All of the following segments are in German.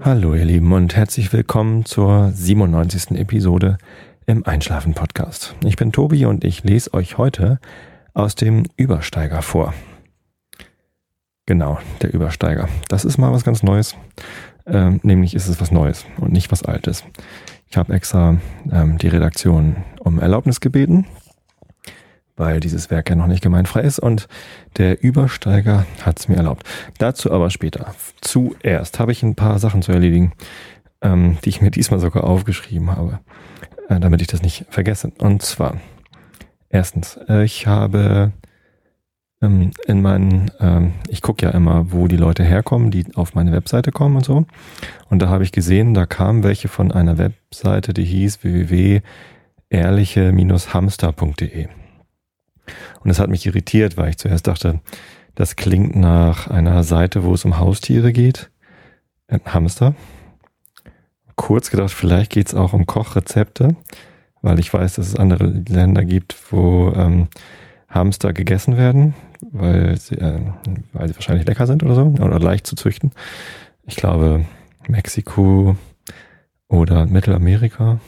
Hallo ihr Lieben und herzlich willkommen zur 97. Episode im Einschlafen Podcast. Ich bin Tobi und ich lese euch heute aus dem Übersteiger vor. Genau, der Übersteiger. Das ist mal was ganz Neues. Ähm, nämlich ist es was Neues und nicht was Altes. Ich habe extra ähm, die Redaktion um Erlaubnis gebeten, weil dieses Werk ja noch nicht gemeinfrei ist und der Übersteiger hat es mir erlaubt. Dazu aber später. Zuerst habe ich ein paar Sachen zu erledigen, ähm, die ich mir diesmal sogar aufgeschrieben habe, äh, damit ich das nicht vergesse. Und zwar, erstens, äh, ich habe ähm, in meinen, ähm, ich gucke ja immer, wo die Leute herkommen, die auf meine Webseite kommen und so. Und da habe ich gesehen, da kamen welche von einer Webseite, die hieß www.ehrliche-hamster.de. Und es hat mich irritiert, weil ich zuerst dachte, das klingt nach einer Seite, wo es um Haustiere geht. Äh, Hamster. Kurz gedacht, vielleicht geht es auch um Kochrezepte, weil ich weiß, dass es andere Länder gibt, wo ähm, Hamster gegessen werden, weil sie, äh, weil sie wahrscheinlich lecker sind oder so, oder leicht zu züchten. Ich glaube Mexiko oder Mittelamerika.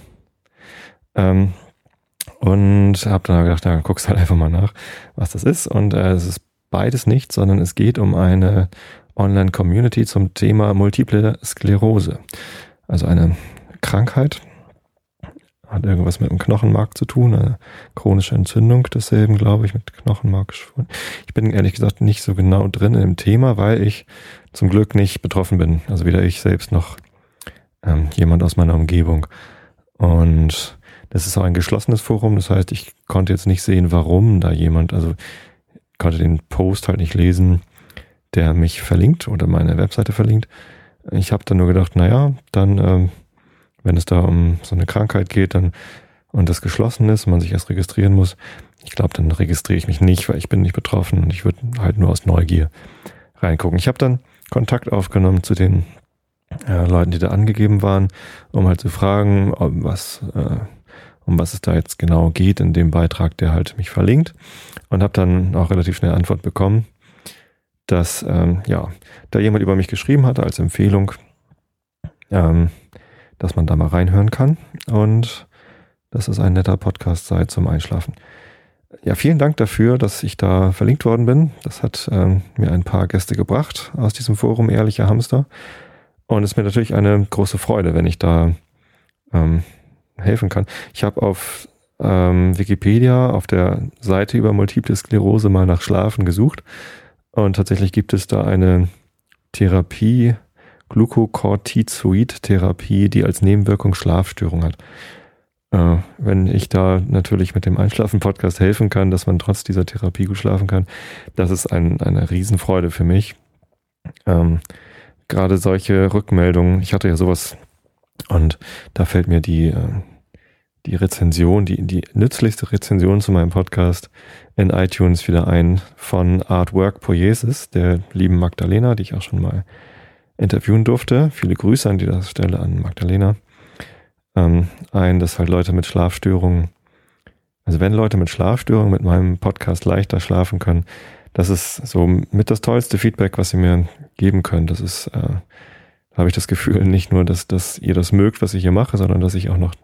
Ähm, und habe dann gedacht, da guckst halt einfach mal nach, was das ist. Und äh, es ist beides nicht, sondern es geht um eine Online-Community zum Thema Multiple Sklerose. Also eine Krankheit, hat irgendwas mit dem Knochenmark zu tun, eine chronische Entzündung desselben, glaube ich, mit Knochenmark. Ich bin ehrlich gesagt nicht so genau drin im Thema, weil ich zum Glück nicht betroffen bin. Also weder ich selbst noch ähm, jemand aus meiner Umgebung. Und das ist auch ein geschlossenes Forum, das heißt, ich konnte jetzt nicht sehen, warum da jemand, also konnte den Post halt nicht lesen, der mich verlinkt oder meine Webseite verlinkt. Ich habe dann nur gedacht, naja, dann, ähm, wenn es da um so eine Krankheit geht, dann und das geschlossen ist man sich erst registrieren muss, ich glaube, dann registriere ich mich nicht, weil ich bin nicht betroffen und ich würde halt nur aus Neugier reingucken. Ich habe dann Kontakt aufgenommen zu den äh, Leuten, die da angegeben waren, um halt zu fragen, ob was äh, um was es da jetzt genau geht in dem Beitrag, der halt mich verlinkt. Und habe dann auch relativ schnell Antwort bekommen, dass ähm, ja, da jemand über mich geschrieben hatte als Empfehlung, ähm, dass man da mal reinhören kann und dass es ein netter Podcast sei zum Einschlafen. Ja, vielen Dank dafür, dass ich da verlinkt worden bin. Das hat ähm, mir ein paar Gäste gebracht aus diesem Forum Ehrlicher Hamster. Und es ist mir natürlich eine große Freude, wenn ich da ähm, helfen kann. Ich habe auf ähm, Wikipedia auf der Seite über Multiple Sklerose mal nach Schlafen gesucht und tatsächlich gibt es da eine Therapie, Glucocorticoid-Therapie, die als Nebenwirkung Schlafstörung hat. Äh, wenn ich da natürlich mit dem Einschlafen-Podcast helfen kann, dass man trotz dieser Therapie gut schlafen kann, das ist ein, eine Riesenfreude für mich. Ähm, Gerade solche Rückmeldungen, ich hatte ja sowas und da fällt mir die, äh, die Rezension, die, die nützlichste Rezension zu meinem Podcast in iTunes wieder ein von Artwork Poiesis, der lieben Magdalena, die ich auch schon mal interviewen durfte. Viele Grüße an dieser Stelle an Magdalena. Ähm, ein, dass halt Leute mit Schlafstörungen, also wenn Leute mit Schlafstörungen mit meinem Podcast leichter schlafen können, das ist so mit das tollste Feedback, was sie mir geben können. Das ist äh, habe ich das Gefühl, nicht nur, dass, dass ihr das mögt, was ich hier mache, sondern dass ich auch noch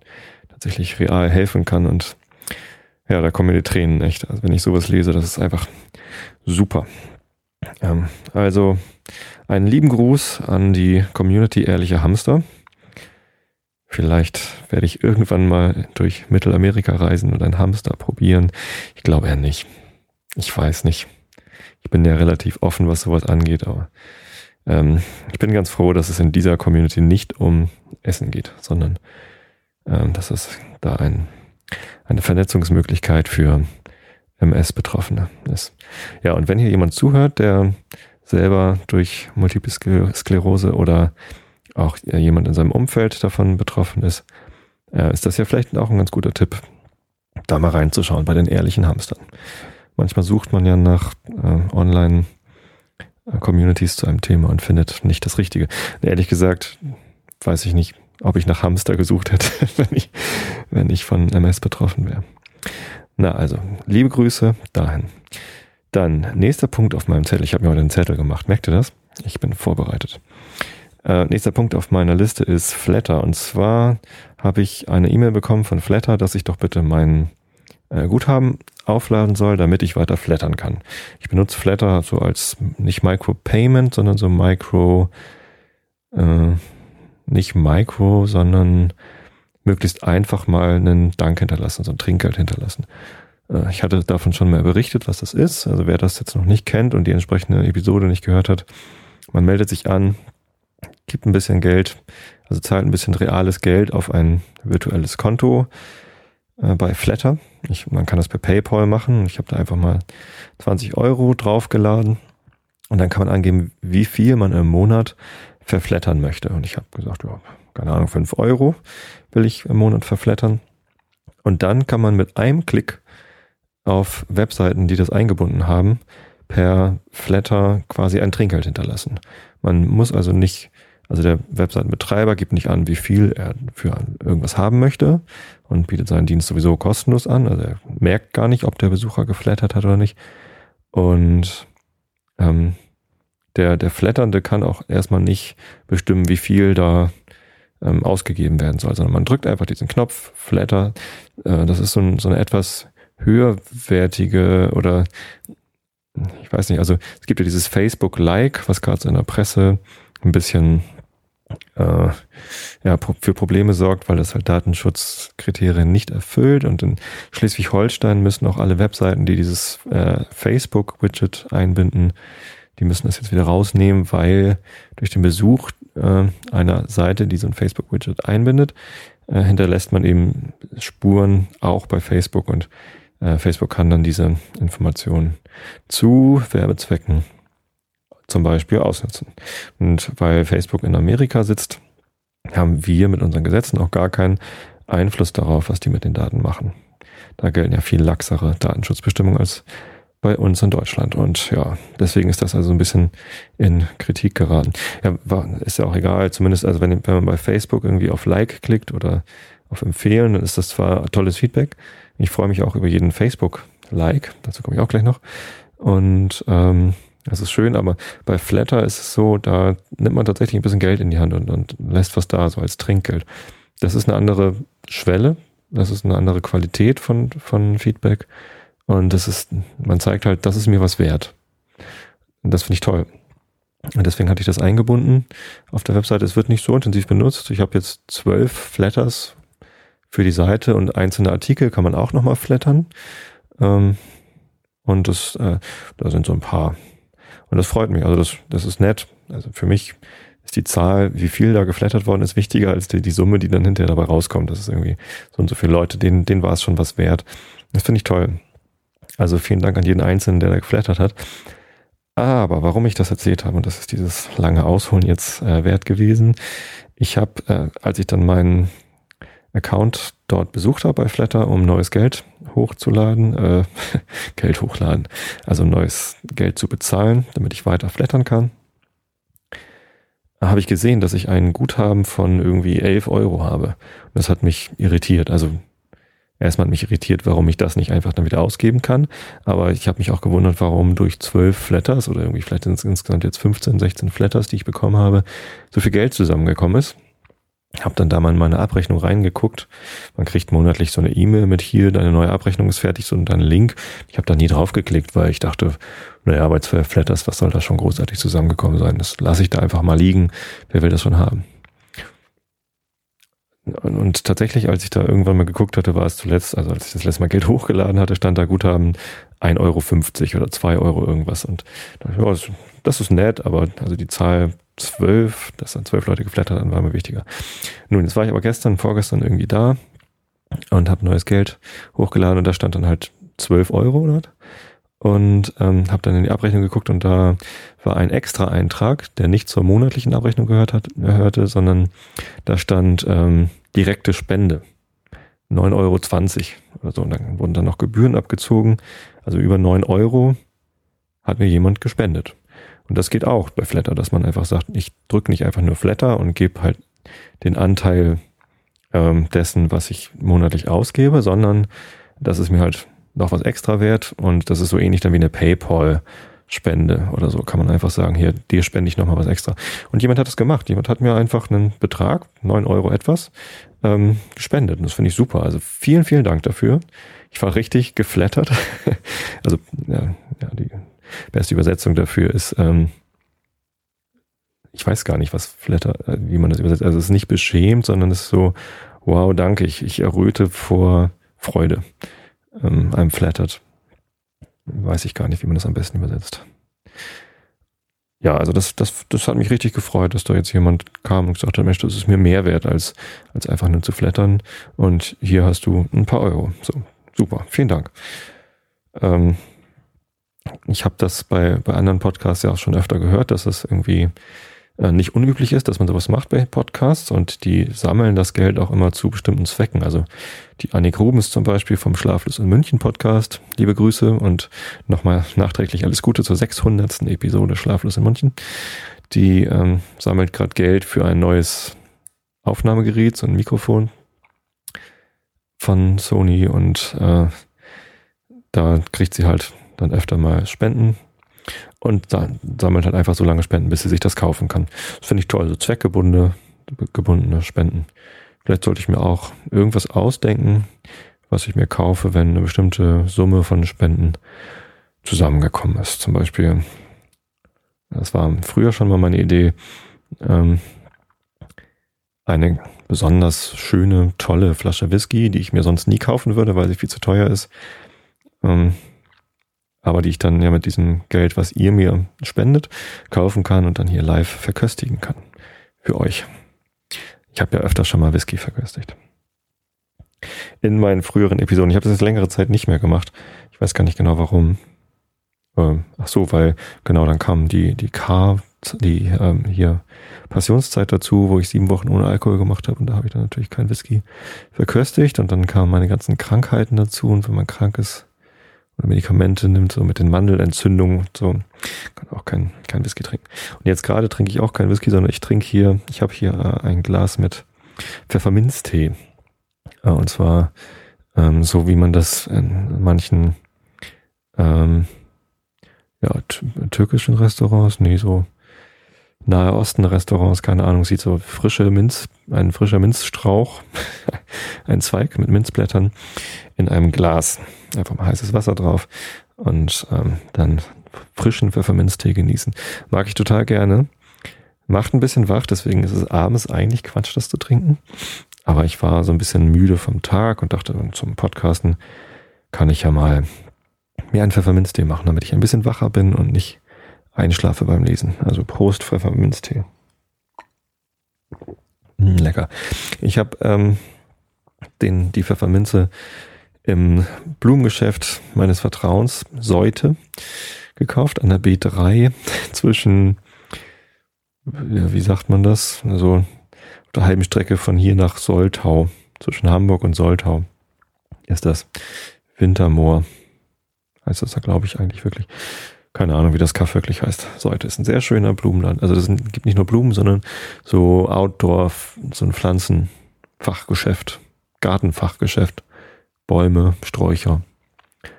tatsächlich real helfen kann. Und ja, da kommen mir die Tränen echt. Also wenn ich sowas lese, das ist einfach super. Ähm, also einen lieben Gruß an die Community Ehrliche Hamster. Vielleicht werde ich irgendwann mal durch Mittelamerika reisen und einen Hamster probieren. Ich glaube eher nicht. Ich weiß nicht. Ich bin ja relativ offen, was sowas angeht, aber ähm, ich bin ganz froh, dass es in dieser Community nicht um Essen geht, sondern ähm, dass es da ein, eine Vernetzungsmöglichkeit für MS-Betroffene ist. Ja, und wenn hier jemand zuhört, der selber durch Multiple Sklerose oder auch jemand in seinem Umfeld davon betroffen ist, äh, ist das ja vielleicht auch ein ganz guter Tipp, da mal reinzuschauen bei den ehrlichen Hamstern. Manchmal sucht man ja nach äh, online Communities zu einem Thema und findet nicht das Richtige. Ehrlich gesagt, weiß ich nicht, ob ich nach Hamster gesucht hätte, wenn ich, wenn ich von MS betroffen wäre. Na also, liebe Grüße dahin. Dann, nächster Punkt auf meinem Zettel. Ich habe mir heute einen Zettel gemacht. Merkt ihr das? Ich bin vorbereitet. Äh, nächster Punkt auf meiner Liste ist Flatter. Und zwar habe ich eine E-Mail bekommen von Flatter, dass ich doch bitte mein äh, Guthaben aufladen soll, damit ich weiter flattern kann. Ich benutze Flatter so als nicht Micro-Payment, sondern so Micro, äh, nicht Micro, sondern möglichst einfach mal einen Dank hinterlassen, so ein Trinkgeld hinterlassen. Äh, ich hatte davon schon mal berichtet, was das ist. Also wer das jetzt noch nicht kennt und die entsprechende Episode nicht gehört hat, man meldet sich an, gibt ein bisschen Geld, also zahlt ein bisschen reales Geld auf ein virtuelles Konto äh, bei Flatter. Ich, man kann das per PayPal machen. Ich habe da einfach mal 20 Euro draufgeladen und dann kann man angeben, wie viel man im Monat verflattern möchte. Und ich habe gesagt, ja, keine Ahnung, 5 Euro will ich im Monat verflattern. Und dann kann man mit einem Klick auf Webseiten, die das eingebunden haben, per Flatter quasi ein Trinkgeld hinterlassen. Man muss also nicht also der Webseitenbetreiber gibt nicht an, wie viel er für irgendwas haben möchte und bietet seinen Dienst sowieso kostenlos an. Also er merkt gar nicht, ob der Besucher geflattert hat oder nicht. Und ähm, der, der Flatternde kann auch erstmal nicht bestimmen, wie viel da ähm, ausgegeben werden soll, sondern man drückt einfach diesen Knopf, Flatter. Äh, das ist so, ein, so eine etwas höherwertige oder ich weiß nicht, also es gibt ja dieses Facebook-Like, was gerade so in der Presse ein bisschen äh, ja, für Probleme sorgt, weil das halt Datenschutzkriterien nicht erfüllt. Und in Schleswig-Holstein müssen auch alle Webseiten, die dieses äh, Facebook-Widget einbinden, die müssen das jetzt wieder rausnehmen, weil durch den Besuch äh, einer Seite, die so ein Facebook-Widget einbindet, äh, hinterlässt man eben Spuren auch bei Facebook und äh, Facebook kann dann diese Informationen zu Werbezwecken zum Beispiel ausnutzen. Und weil Facebook in Amerika sitzt, haben wir mit unseren Gesetzen auch gar keinen Einfluss darauf, was die mit den Daten machen. Da gelten ja viel laxere Datenschutzbestimmungen als bei uns in Deutschland. Und ja, deswegen ist das also ein bisschen in Kritik geraten. Ja, ist ja auch egal, zumindest also wenn, wenn man bei Facebook irgendwie auf Like klickt oder auf Empfehlen, dann ist das zwar tolles Feedback. Ich freue mich auch über jeden Facebook-Like, dazu komme ich auch gleich noch. Und ähm, das ist schön, aber bei Flatter ist es so, da nimmt man tatsächlich ein bisschen Geld in die Hand und, und lässt was da, so als Trinkgeld. Das ist eine andere Schwelle, das ist eine andere Qualität von, von Feedback. Und das ist, man zeigt halt, das ist mir was wert. Und das finde ich toll. Und deswegen hatte ich das eingebunden auf der Webseite. Es wird nicht so intensiv benutzt. Ich habe jetzt zwölf Flatters für die Seite und einzelne Artikel kann man auch nochmal flattern. Ähm, und das, äh, da sind so ein paar und das freut mich. Also das, das ist nett. Also für mich ist die Zahl, wie viel da geflattert worden ist, wichtiger als die, die Summe, die dann hinterher dabei rauskommt. Das ist irgendwie so und so viele Leute, denen, denen war es schon was wert. Das finde ich toll. Also vielen Dank an jeden Einzelnen, der da geflattert hat. Aber warum ich das erzählt habe, und das ist dieses lange Ausholen jetzt äh, wert gewesen. Ich habe, äh, als ich dann meinen Account dort besucht habe bei Flatter, um neues Geld hochzuladen, äh, Geld hochladen, also neues Geld zu bezahlen, damit ich weiter flattern kann, habe ich gesehen, dass ich ein Guthaben von irgendwie 11 Euro habe. Und das hat mich irritiert. Also erstmal hat mich irritiert, warum ich das nicht einfach dann wieder ausgeben kann. Aber ich habe mich auch gewundert, warum durch 12 Flatters oder irgendwie vielleicht insgesamt jetzt 15, 16 Flatters, die ich bekommen habe, so viel Geld zusammengekommen ist. Habe dann da mal in meine Abrechnung reingeguckt. Man kriegt monatlich so eine E-Mail mit hier, deine neue Abrechnung ist fertig, so dann Link. Ich habe da nie draufgeklickt, weil ich dachte, naja, aber zwei Flatters, was soll da schon großartig zusammengekommen sein? Das lasse ich da einfach mal liegen. Wer will das schon haben? Und tatsächlich, als ich da irgendwann mal geguckt hatte, war es zuletzt, also als ich das letzte Mal Geld hochgeladen hatte, stand da Guthaben 1,50 Euro oder 2 Euro irgendwas. Und dachte, ja, das ist nett, aber also die Zahl zwölf, dass dann zwölf Leute geflattert haben, war mir wichtiger. Nun, jetzt war ich aber gestern, vorgestern irgendwie da und habe neues Geld hochgeladen und da stand dann halt zwölf Euro oder und ähm, habe dann in die Abrechnung geguckt und da war ein extra Eintrag, der nicht zur monatlichen Abrechnung gehört hat, gehörte, sondern da stand ähm, direkte Spende. 9,20 Euro oder so. Und dann wurden dann noch Gebühren abgezogen. Also über 9 Euro hat mir jemand gespendet. Und das geht auch bei Flatter, dass man einfach sagt, ich drücke nicht einfach nur Flatter und gebe halt den Anteil ähm, dessen, was ich monatlich ausgebe, sondern das ist mir halt noch was extra wert und das ist so ähnlich dann wie eine PayPal Spende oder so. Kann man einfach sagen, hier, dir spende ich nochmal was extra. Und jemand hat es gemacht. Jemand hat mir einfach einen Betrag, neun Euro etwas, ähm, gespendet. Und das finde ich super. Also vielen, vielen Dank dafür. Ich war richtig geflattert. also, ja, ja, die beste Übersetzung dafür ist, ähm, ich weiß gar nicht, was Flatter, äh, wie man das übersetzt. Also es ist nicht beschämt, sondern es ist so, wow, danke, ich, ich erröte vor Freude. Ähm, einem flattert. Weiß ich gar nicht, wie man das am besten übersetzt. Ja, also das, das, das hat mich richtig gefreut, dass da jetzt jemand kam und gesagt hat, Mensch, das ist mir mehr wert, als, als einfach nur zu flattern. Und hier hast du ein paar Euro. So, super, vielen Dank. Ähm, ich habe das bei, bei anderen Podcasts ja auch schon öfter gehört, dass es irgendwie äh, nicht unüblich ist, dass man sowas macht bei Podcasts und die sammeln das Geld auch immer zu bestimmten Zwecken. Also die Annik Rubens zum Beispiel vom Schlaflos in München Podcast, liebe Grüße und nochmal nachträglich alles Gute zur 600. Episode Schlaflos in München. Die ähm, sammelt gerade Geld für ein neues Aufnahmegerät, so ein Mikrofon von Sony und äh, da kriegt sie halt dann öfter mal Spenden und sammelt halt einfach so lange Spenden, bis sie sich das kaufen kann. Das finde ich toll, so zweckgebundene gebundene Spenden. Vielleicht sollte ich mir auch irgendwas ausdenken, was ich mir kaufe, wenn eine bestimmte Summe von Spenden zusammengekommen ist. Zum Beispiel, das war früher schon mal meine Idee, ähm, eine besonders schöne, tolle Flasche Whisky, die ich mir sonst nie kaufen würde, weil sie viel zu teuer ist, ähm, aber die ich dann ja mit diesem Geld, was ihr mir spendet, kaufen kann und dann hier live verköstigen kann. Für euch. Ich habe ja öfter schon mal Whisky verköstigt. In meinen früheren Episoden. Ich habe das jetzt längere Zeit nicht mehr gemacht. Ich weiß gar nicht genau warum. Ähm, ach so, weil genau dann kam die die K, die ähm, hier Passionszeit dazu, wo ich sieben Wochen ohne Alkohol gemacht habe und da habe ich dann natürlich kein Whisky verköstigt und dann kamen meine ganzen Krankheiten dazu und wenn man krank ist, oder Medikamente nimmt, so mit den Mandelentzündungen und so, kann auch kein, kein Whisky trinken. Und jetzt gerade trinke ich auch kein Whisky, sondern ich trinke hier, ich habe hier äh, ein Glas mit Pfefferminztee. Äh, und zwar ähm, so, wie man das in manchen ähm, ja, türkischen Restaurants, nee, so Nahe Osten Restaurants, keine Ahnung, sieht so frische Minz, ein frischer Minzstrauch, ein Zweig mit Minzblättern in einem Glas. Einfach mal heißes Wasser drauf und ähm, dann frischen Pfefferminztee genießen. Mag ich total gerne. Macht ein bisschen wach, deswegen ist es abends eigentlich Quatsch, das zu trinken. Aber ich war so ein bisschen müde vom Tag und dachte, zum Podcasten kann ich ja mal mir einen Pfefferminztee machen, damit ich ein bisschen wacher bin und nicht einschlafe beim Lesen. Also Prost Pfefferminztee. Mm, lecker. Ich habe ähm, den die Pfefferminze im Blumengeschäft meines Vertrauens Seute gekauft an der B3 zwischen ja, wie sagt man das? Also auf der halben Strecke von hier nach Soltau, zwischen Hamburg und Soltau ist das Wintermoor. Heißt das da, glaube ich, eigentlich wirklich keine Ahnung, wie das Kaff wirklich heißt. Das ist ein sehr schöner Blumenland. Also es gibt nicht nur Blumen, sondern so Outdoor, so ein Pflanzenfachgeschäft, Gartenfachgeschäft, Bäume, Sträucher.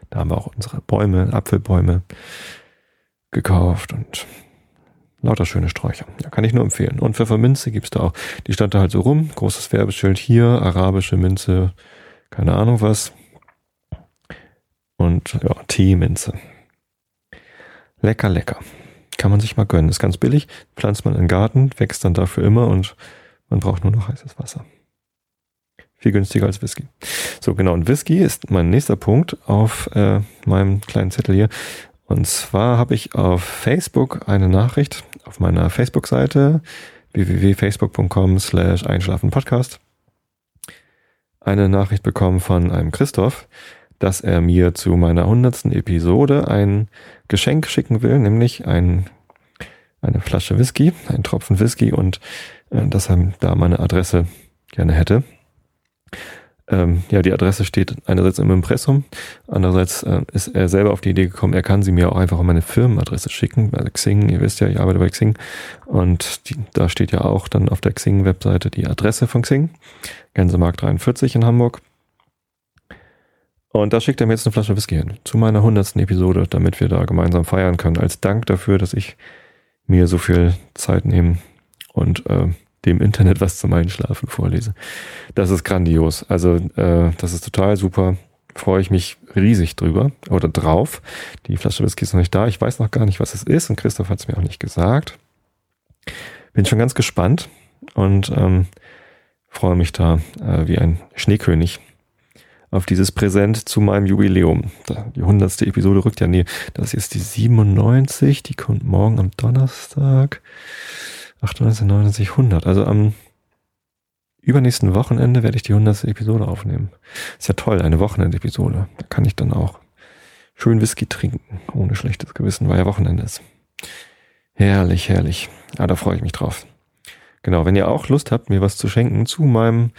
Da haben wir auch unsere Bäume, Apfelbäume gekauft und lauter schöne Sträucher. Ja, kann ich nur empfehlen. Und Pfefferminze gibt's da auch. Die stand da halt so rum, großes Werbeschild hier, arabische Minze, keine Ahnung was. Und ja, Teeminze. Lecker, lecker. Kann man sich mal gönnen. Ist ganz billig. Pflanzt man in den Garten, wächst dann dafür immer und man braucht nur noch heißes Wasser. Viel günstiger als Whisky. So, genau. Und Whisky ist mein nächster Punkt auf äh, meinem kleinen Zettel hier. Und zwar habe ich auf Facebook eine Nachricht auf meiner Facebook-Seite www.facebook.com slash einschlafenpodcast eine Nachricht bekommen von einem Christoph, dass er mir zu meiner hundertsten Episode ein Geschenk schicken will, nämlich ein, eine Flasche Whisky, ein Tropfen Whisky und äh, dass er da meine Adresse gerne hätte. Ähm, ja, die Adresse steht einerseits im Impressum, andererseits äh, ist er selber auf die Idee gekommen, er kann sie mir auch einfach um meine Firmenadresse schicken, bei Xing, ihr wisst ja, ich arbeite bei Xing und die, da steht ja auch dann auf der Xing-Webseite die Adresse von Xing, Gänsemarkt 43 in Hamburg. Und da schickt er mir jetzt eine Flasche Whisky hin zu meiner hundertsten Episode, damit wir da gemeinsam feiern können. Als Dank dafür, dass ich mir so viel Zeit nehme und äh, dem Internet was zum Einschlafen vorlese. Das ist grandios. Also äh, das ist total super. Freue ich mich riesig drüber oder drauf. Die Flasche Whisky ist noch nicht da. Ich weiß noch gar nicht, was es ist und Christoph hat es mir auch nicht gesagt. Bin schon ganz gespannt und ähm, freue mich da äh, wie ein Schneekönig auf dieses Präsent zu meinem Jubiläum. Die hundertste Episode rückt ja, nee, das ist die 97, die kommt morgen am Donnerstag. 98, 99, 100. Also am übernächsten Wochenende werde ich die hundertste Episode aufnehmen. Ist ja toll, eine Wochenendepisode. Da kann ich dann auch schön Whisky trinken, ohne schlechtes Gewissen, weil ja Wochenende ist. Herrlich, herrlich. Ja, da freue ich mich drauf. Genau, wenn ihr auch Lust habt, mir was zu schenken zu meinem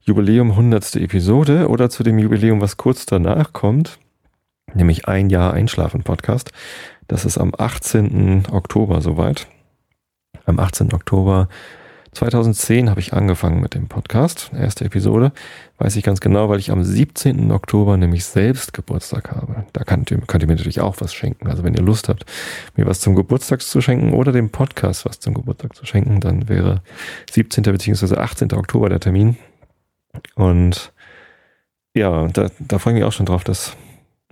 Jubiläum 100. Episode oder zu dem Jubiläum, was kurz danach kommt, nämlich ein Jahr Einschlafen Podcast. Das ist am 18. Oktober soweit. Am 18. Oktober 2010 habe ich angefangen mit dem Podcast, erste Episode. Weiß ich ganz genau, weil ich am 17. Oktober nämlich selbst Geburtstag habe. Da könnt ihr, könnt ihr mir natürlich auch was schenken. Also wenn ihr Lust habt, mir was zum Geburtstag zu schenken oder dem Podcast was zum Geburtstag zu schenken, dann wäre 17. bzw. 18. Oktober der Termin. Und ja, da, da freue ich mich auch schon drauf, das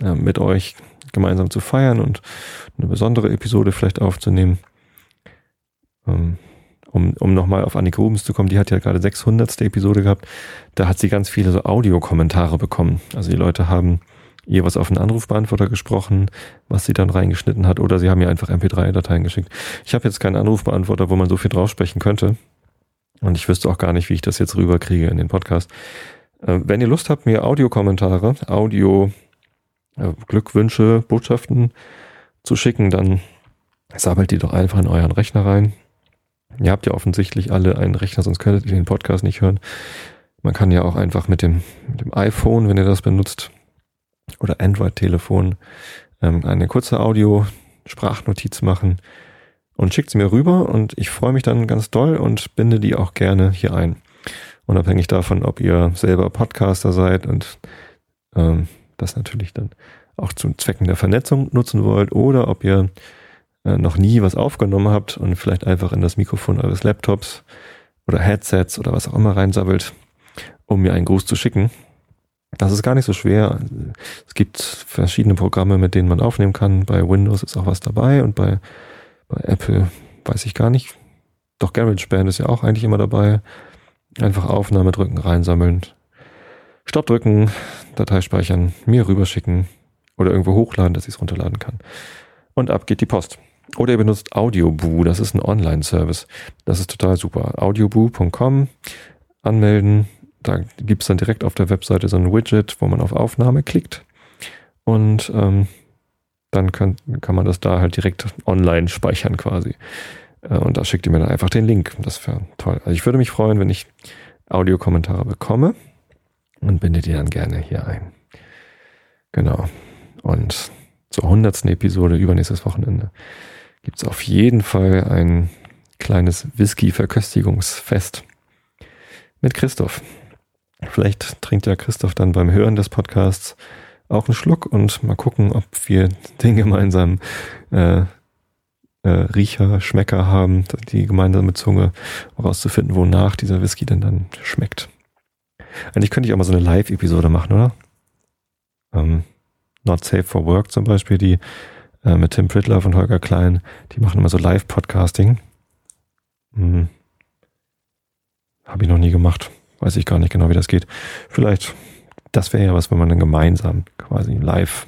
mit euch gemeinsam zu feiern und eine besondere Episode vielleicht aufzunehmen. Ähm, um, um nochmal auf Annika Rubens zu kommen, die hat ja gerade 600. Episode gehabt. Da hat sie ganz viele so Audiokommentare bekommen. Also die Leute haben ihr was auf einen Anrufbeantworter gesprochen, was sie dann reingeschnitten hat, oder sie haben ihr einfach MP3-Dateien geschickt. Ich habe jetzt keinen Anrufbeantworter, wo man so viel drauf sprechen könnte. Und ich wüsste auch gar nicht, wie ich das jetzt rüberkriege in den Podcast. Äh, wenn ihr Lust habt, mir Audiokommentare, Audio, äh, Botschaften zu schicken, dann sammelt die doch einfach in euren Rechner rein. Ihr habt ja offensichtlich alle einen Rechner, sonst könntet ihr den Podcast nicht hören. Man kann ja auch einfach mit dem, mit dem iPhone, wenn ihr das benutzt, oder Android-Telefon, ähm, eine kurze Audio-Sprachnotiz machen und schickt sie mir rüber und ich freue mich dann ganz doll und binde die auch gerne hier ein. Unabhängig davon, ob ihr selber Podcaster seid und ähm, das natürlich dann auch zu Zwecken der Vernetzung nutzen wollt oder ob ihr äh, noch nie was aufgenommen habt und vielleicht einfach in das Mikrofon eures Laptops oder Headsets oder was auch immer reinsabbelt, um mir einen Gruß zu schicken. Das ist gar nicht so schwer. Es gibt verschiedene Programme, mit denen man aufnehmen kann. Bei Windows ist auch was dabei und bei, bei Apple weiß ich gar nicht. Doch GarageBand ist ja auch eigentlich immer dabei. Einfach Aufnahme drücken, reinsammeln, Stopp drücken, Datei speichern, mir rüberschicken oder irgendwo hochladen, dass ich es runterladen kann. Und ab geht die Post. Oder ihr benutzt Audioboo, das ist ein Online-Service. Das ist total super. Audioboo.com anmelden. Da gibt es dann direkt auf der Webseite so ein Widget, wo man auf Aufnahme klickt. Und ähm, dann kann, kann man das da halt direkt online speichern quasi. Äh, und da schickt ihr mir dann einfach den Link. Das wäre toll. Also ich würde mich freuen, wenn ich Audiokommentare bekomme und binde die dann gerne hier ein. Genau. Und zur hundertsten Episode übernächstes Wochenende gibt es auf jeden Fall ein kleines Whisky-Verköstigungsfest mit Christoph. Vielleicht trinkt ja Christoph dann beim Hören des Podcasts auch einen Schluck und mal gucken, ob wir den gemeinsamen äh, äh, Riecher, Schmecker haben, die gemeinsame Zunge, herauszufinden, wonach dieser Whisky denn dann schmeckt. Eigentlich könnte ich auch mal so eine Live-Episode machen, oder? Ähm, Not Safe for Work zum Beispiel, die äh, mit Tim Pritloff und Holger Klein, die machen immer so Live-Podcasting. Hm. Habe ich noch nie gemacht. Weiß ich gar nicht genau, wie das geht. Vielleicht, das wäre ja was, wenn man dann gemeinsam quasi live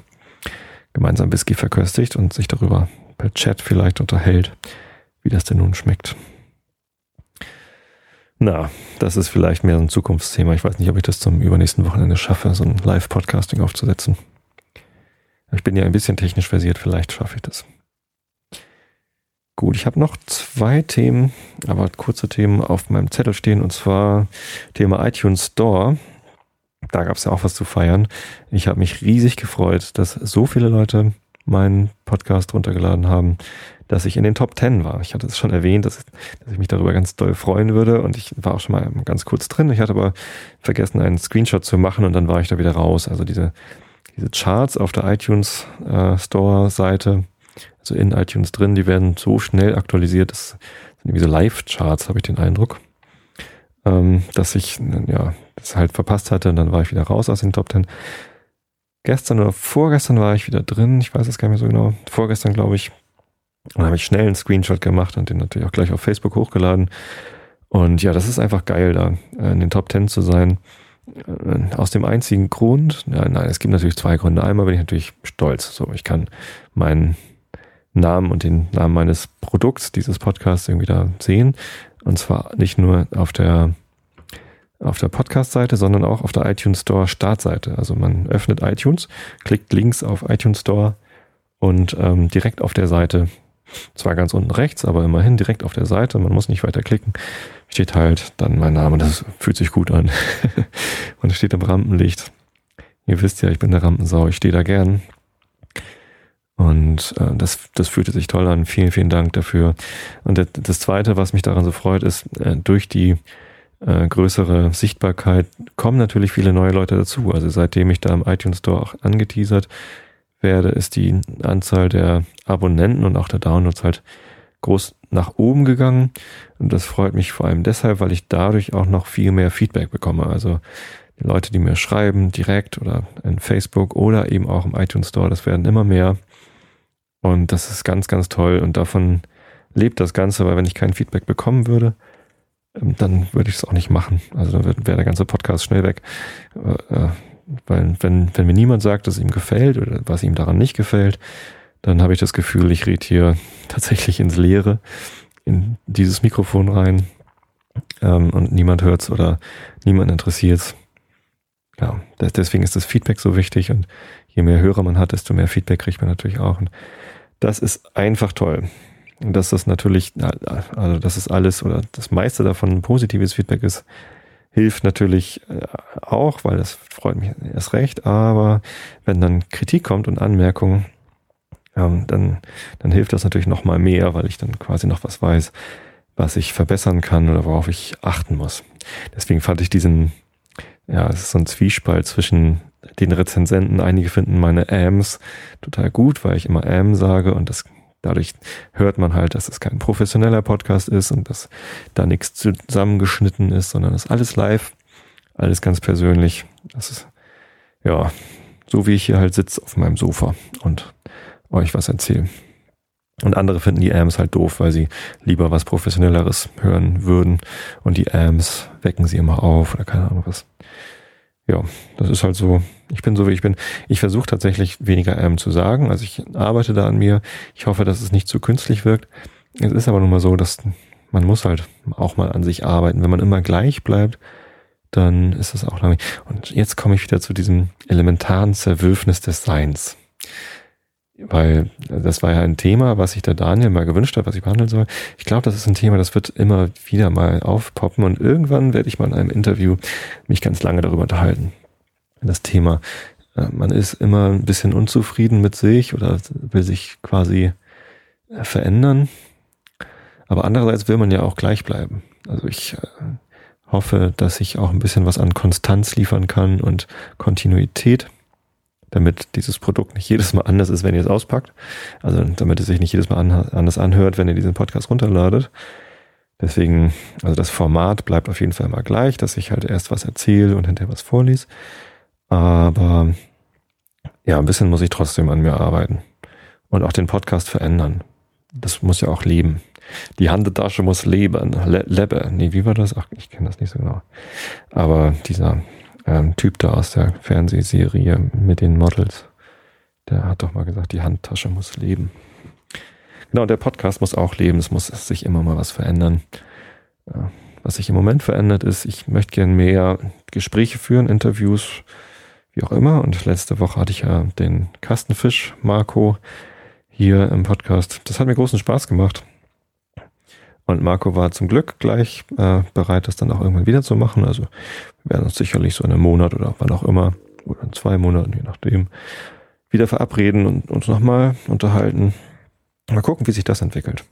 gemeinsam Whisky verköstigt und sich darüber per Chat vielleicht unterhält, wie das denn nun schmeckt. Na, das ist vielleicht mehr ein Zukunftsthema. Ich weiß nicht, ob ich das zum übernächsten Wochenende schaffe, so ein Live-Podcasting aufzusetzen. Ich bin ja ein bisschen technisch versiert, vielleicht schaffe ich das. Gut, ich habe noch zwei Themen, aber kurze Themen auf meinem Zettel stehen, und zwar Thema iTunes Store. Da gab es ja auch was zu feiern. Ich habe mich riesig gefreut, dass so viele Leute meinen Podcast runtergeladen haben, dass ich in den Top 10 war. Ich hatte es schon erwähnt, dass, dass ich mich darüber ganz doll freuen würde und ich war auch schon mal ganz kurz drin. Ich hatte aber vergessen, einen Screenshot zu machen und dann war ich da wieder raus. Also diese, diese Charts auf der iTunes äh, Store Seite, also in iTunes drin, die werden so schnell aktualisiert. Das sind irgendwie so Live-Charts, habe ich den Eindruck. Ähm, dass ich ja das halt verpasst hatte und dann war ich wieder raus aus den Top 10. Gestern oder vorgestern war ich wieder drin, ich weiß es gar nicht mehr so genau. Vorgestern, glaube ich, und habe ich schnell einen Screenshot gemacht und den natürlich auch gleich auf Facebook hochgeladen. Und ja, das ist einfach geil, da in den Top 10 zu sein. Äh, aus dem einzigen Grund, ja, nein, es gibt natürlich zwei Gründe. Einmal bin ich natürlich stolz. So, ich kann meinen Namen und den Namen meines Produkts, dieses Podcasts irgendwie da sehen. Und zwar nicht nur auf der auf der Podcast-Seite, sondern auch auf der iTunes Store Startseite. Also man öffnet iTunes, klickt links auf iTunes Store und ähm, direkt auf der Seite zwar ganz unten rechts, aber immerhin direkt auf der Seite, man muss nicht weiter klicken, steht halt dann mein Name. Das fühlt sich gut an. und es steht im Rampenlicht. Ihr wisst ja, ich bin der Rampensau, ich stehe da gern. Und äh, das, das fühlte sich toll an. Vielen, vielen Dank dafür. Und das, das Zweite, was mich daran so freut, ist, äh, durch die äh, größere Sichtbarkeit kommen natürlich viele neue Leute dazu. Also seitdem ich da im iTunes Store auch angeteasert werde, ist die Anzahl der Abonnenten und auch der Downloads halt groß nach oben gegangen. Und das freut mich vor allem deshalb, weil ich dadurch auch noch viel mehr Feedback bekomme. Also die Leute, die mir schreiben, direkt oder in Facebook oder eben auch im iTunes Store, das werden immer mehr. Und das ist ganz, ganz toll. Und davon lebt das Ganze, weil wenn ich kein Feedback bekommen würde, ähm, dann würde ich es auch nicht machen. Also dann wäre der ganze Podcast schnell weg. Weil wenn, wenn mir niemand sagt, dass es ihm gefällt oder was ihm daran nicht gefällt, dann habe ich das Gefühl, ich rede hier tatsächlich ins Leere, in dieses Mikrofon rein ähm, und niemand hört's oder niemand interessiert's. Ja, deswegen ist das Feedback so wichtig und je mehr Hörer man hat, desto mehr Feedback kriegt man natürlich auch. Und das ist einfach toll. Und dass das natürlich, also das ist alles oder das meiste davon positives Feedback ist, hilft natürlich äh, auch, weil das freut mich erst recht, aber wenn dann Kritik kommt und Anmerkungen, ähm, dann, dann hilft das natürlich noch mal mehr, weil ich dann quasi noch was weiß, was ich verbessern kann oder worauf ich achten muss. Deswegen fand ich diesen, ja, es ist so ein Zwiespalt zwischen den Rezensenten. Einige finden meine Ams total gut, weil ich immer Am sage und das Dadurch hört man halt, dass es kein professioneller Podcast ist und dass da nichts zusammengeschnitten ist, sondern es ist alles live, alles ganz persönlich. Das ist, ja, so wie ich hier halt sitze auf meinem Sofa und euch was erzähle. Und andere finden die Ams halt doof, weil sie lieber was Professionelleres hören würden und die Ams wecken sie immer auf oder keine Ahnung was ja, das ist halt so. Ich bin so, wie ich bin. Ich versuche tatsächlich weniger M zu sagen. Also ich arbeite da an mir. Ich hoffe, dass es nicht zu künstlich wirkt. Es ist aber nun mal so, dass man muss halt auch mal an sich arbeiten. Wenn man immer gleich bleibt, dann ist das auch langweilig. Und jetzt komme ich wieder zu diesem elementaren Zerwürfnis des Seins weil das war ja ein Thema, was sich der Daniel mal gewünscht hat, was ich behandeln soll. Ich glaube, das ist ein Thema, das wird immer wieder mal aufpoppen und irgendwann werde ich mal in einem Interview mich ganz lange darüber unterhalten. Das Thema, äh, man ist immer ein bisschen unzufrieden mit sich oder will sich quasi äh, verändern, aber andererseits will man ja auch gleich bleiben. Also ich äh, hoffe, dass ich auch ein bisschen was an Konstanz liefern kann und Kontinuität damit dieses Produkt nicht jedes Mal anders ist, wenn ihr es auspackt. Also damit es sich nicht jedes Mal anders anhört, wenn ihr diesen Podcast runterladet. Deswegen, also das Format bleibt auf jeden Fall mal gleich, dass ich halt erst was erzähle und hinterher was vorlese. Aber ja, ein bisschen muss ich trotzdem an mir arbeiten und auch den Podcast verändern. Das muss ja auch leben. Die Handetasche muss leben. Le lebe. Nee, wie war das? Ach, ich kenne das nicht so genau. Aber dieser ähm, Typ da aus der Fernsehserie mit den Models. Der hat doch mal gesagt, die Handtasche muss leben. Genau, der Podcast muss auch leben. Es muss sich immer mal was verändern. Ja, was sich im Moment verändert ist, ich möchte gerne mehr Gespräche führen, Interviews, wie auch immer. Und letzte Woche hatte ich ja den Kastenfisch Marco hier im Podcast. Das hat mir großen Spaß gemacht. Und Marco war zum Glück gleich äh, bereit, das dann auch irgendwann wieder zu machen. Also wir werden uns sicherlich so in einem Monat oder wann auch immer, oder in zwei Monaten, je nachdem, wieder verabreden und uns nochmal unterhalten. Mal gucken, wie sich das entwickelt.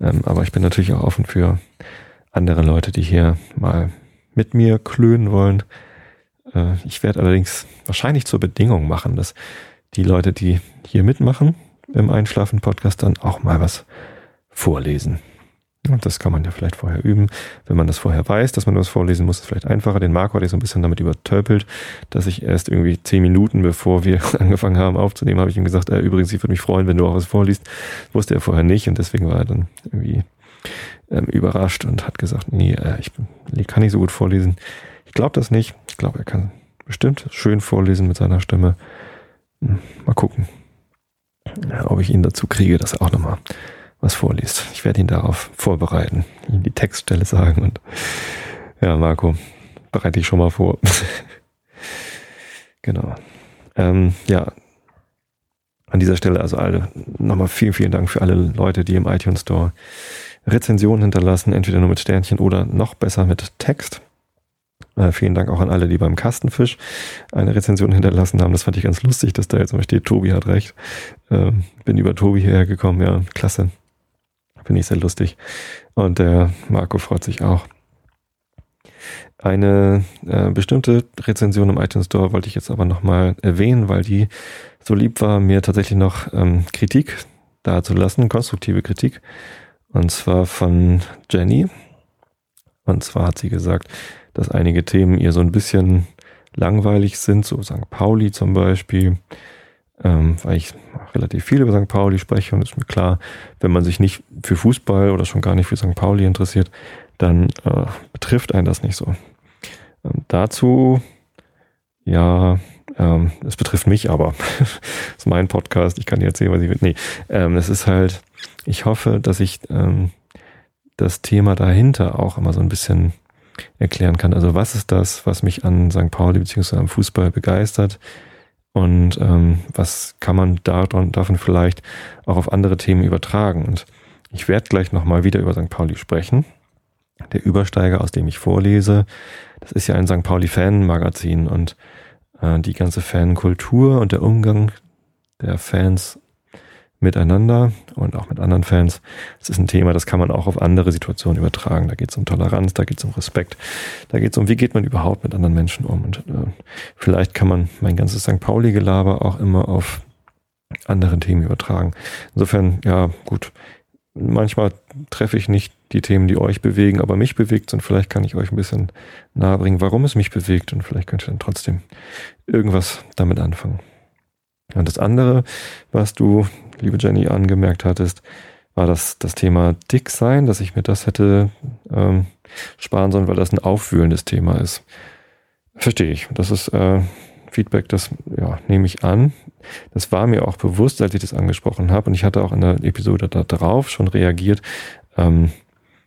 Ähm, aber ich bin natürlich auch offen für andere Leute, die hier mal mit mir klönen wollen. Äh, ich werde allerdings wahrscheinlich zur Bedingung machen, dass die Leute, die hier mitmachen im Einschlafen-Podcast, dann auch mal was vorlesen. Und das kann man ja vielleicht vorher üben. Wenn man das vorher weiß, dass man was vorlesen muss, ist es vielleicht einfacher. Den Marco hatte ich so ein bisschen damit übertölpelt, dass ich erst irgendwie zehn Minuten, bevor wir angefangen haben aufzunehmen, habe ich ihm gesagt, äh, übrigens, ich würde mich freuen, wenn du auch was vorliest. Wusste er vorher nicht und deswegen war er dann irgendwie ähm, überrascht und hat gesagt, nee, äh, ich kann nicht so gut vorlesen. Ich glaube das nicht. Ich glaube, er kann bestimmt schön vorlesen mit seiner Stimme. Hm, mal gucken, ob ich ihn dazu kriege, dass er auch nochmal was vorliest. Ich werde ihn darauf vorbereiten, ihm die Textstelle sagen und ja, Marco, bereite ich schon mal vor. genau. Ähm, ja, an dieser Stelle also alle nochmal vielen, vielen Dank für alle Leute, die im iTunes Store Rezensionen hinterlassen, entweder nur mit Sternchen oder noch besser mit Text. Äh, vielen Dank auch an alle, die beim Kastenfisch eine Rezension hinterlassen haben. Das fand ich ganz lustig, dass da jetzt mal steht, Tobi hat recht. Ähm, bin über Tobi hierher gekommen, ja, klasse. Finde ich sehr lustig. Und der Marco freut sich auch. Eine äh, bestimmte Rezension im iTunes Store wollte ich jetzt aber nochmal erwähnen, weil die so lieb war, mir tatsächlich noch ähm, Kritik dazulassen, konstruktive Kritik. Und zwar von Jenny. Und zwar hat sie gesagt, dass einige Themen ihr so ein bisschen langweilig sind, so St. Pauli zum Beispiel ähm, weil ich relativ viel über St. Pauli spreche und ist mir klar, wenn man sich nicht für Fußball oder schon gar nicht für St. Pauli interessiert, dann äh, betrifft einen das nicht so. Ähm, dazu, ja, ähm, es betrifft mich aber. das ist mein Podcast, ich kann dir erzählen, was ich will. Nee, ähm, es ist halt, ich hoffe, dass ich ähm, das Thema dahinter auch immer so ein bisschen erklären kann. Also was ist das, was mich an St. Pauli bzw. am Fußball begeistert? Und ähm, was kann man davon, davon vielleicht auch auf andere Themen übertragen? Und ich werde gleich nochmal wieder über St. Pauli sprechen. Der Übersteiger, aus dem ich vorlese, das ist ja ein St. Pauli-Fan-Magazin und äh, die ganze Fankultur und der Umgang der Fans miteinander und auch mit anderen Fans. Das ist ein Thema, das kann man auch auf andere Situationen übertragen. Da geht es um Toleranz, da geht es um Respekt, da geht es um, wie geht man überhaupt mit anderen Menschen um. Und äh, vielleicht kann man mein ganzes St. Pauli-Gelaber auch immer auf andere Themen übertragen. Insofern, ja, gut. Manchmal treffe ich nicht die Themen, die euch bewegen, aber mich bewegt und vielleicht kann ich euch ein bisschen nahebringen, warum es mich bewegt und vielleicht könnt ihr dann trotzdem irgendwas damit anfangen. Und das andere, was du, liebe Jenny, angemerkt hattest, war das, das Thema dick sein, dass ich mir das hätte ähm, sparen sollen, weil das ein aufwühlendes Thema ist. Verstehe ich. Das ist äh, Feedback, das ja, nehme ich an. Das war mir auch bewusst, als ich das angesprochen habe. Und ich hatte auch in der Episode da drauf schon reagiert. Ähm,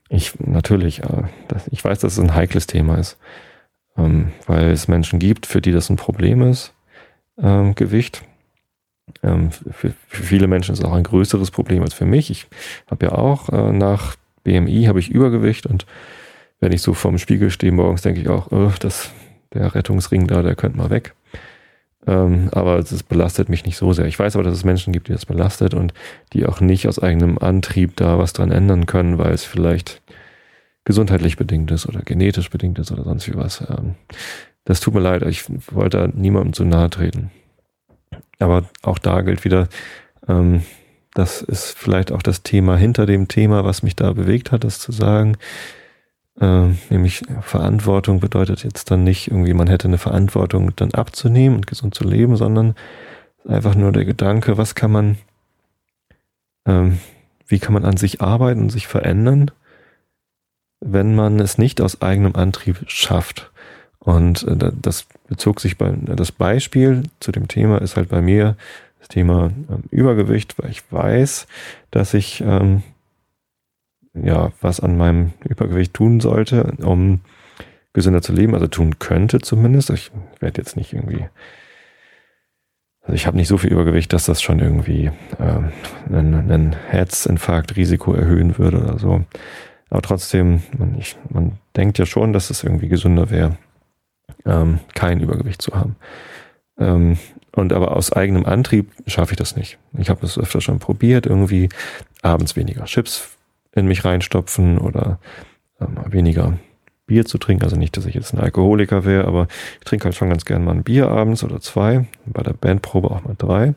ich natürlich, äh, das, ich weiß, dass es ein heikles Thema ist, ähm, weil es Menschen gibt, für die das ein Problem ist, ähm, Gewicht. Ähm, für, für, viele Menschen ist es auch ein größeres Problem als für mich. Ich habe ja auch äh, nach BMI habe ich Übergewicht und wenn ich so vorm Spiegel stehe morgens, denke ich auch, oh, das, der Rettungsring da, der könnte mal weg. Ähm, aber es belastet mich nicht so sehr. Ich weiß aber, dass es Menschen gibt, die das belastet und die auch nicht aus eigenem Antrieb da was dran ändern können, weil es vielleicht gesundheitlich bedingt ist oder genetisch bedingt ist oder sonst wie was. Ähm, das tut mir leid, ich wollte da niemandem zu nahe treten. Aber auch da gilt wieder, ähm, das ist vielleicht auch das Thema hinter dem Thema, was mich da bewegt hat, das zu sagen. Ähm, nämlich Verantwortung bedeutet jetzt dann nicht irgendwie, man hätte eine Verantwortung dann abzunehmen und gesund zu leben, sondern einfach nur der Gedanke, was kann man, ähm, wie kann man an sich arbeiten und sich verändern, wenn man es nicht aus eigenem Antrieb schafft. Und äh, das bezog sich bei, das Beispiel zu dem Thema ist halt bei mir das Thema ähm, Übergewicht, weil ich weiß, dass ich ähm, ja was an meinem Übergewicht tun sollte, um gesünder zu leben, also tun könnte zumindest. Ich werde jetzt nicht irgendwie, also ich habe nicht so viel Übergewicht, dass das schon irgendwie ähm, einen, einen Herzinfarkt-Risiko erhöhen würde oder so. Aber trotzdem, man, ich, man denkt ja schon, dass es irgendwie gesünder wäre ähm, kein Übergewicht zu haben. Ähm, Und aber aus eigenem Antrieb schaffe ich das nicht. Ich habe das öfter schon probiert, irgendwie abends weniger Chips in mich reinstopfen oder ähm, weniger Bier zu trinken. Also nicht, dass ich jetzt ein Alkoholiker wäre, aber ich trinke halt schon ganz gern mal ein Bier abends oder zwei. Bei der Bandprobe auch mal drei.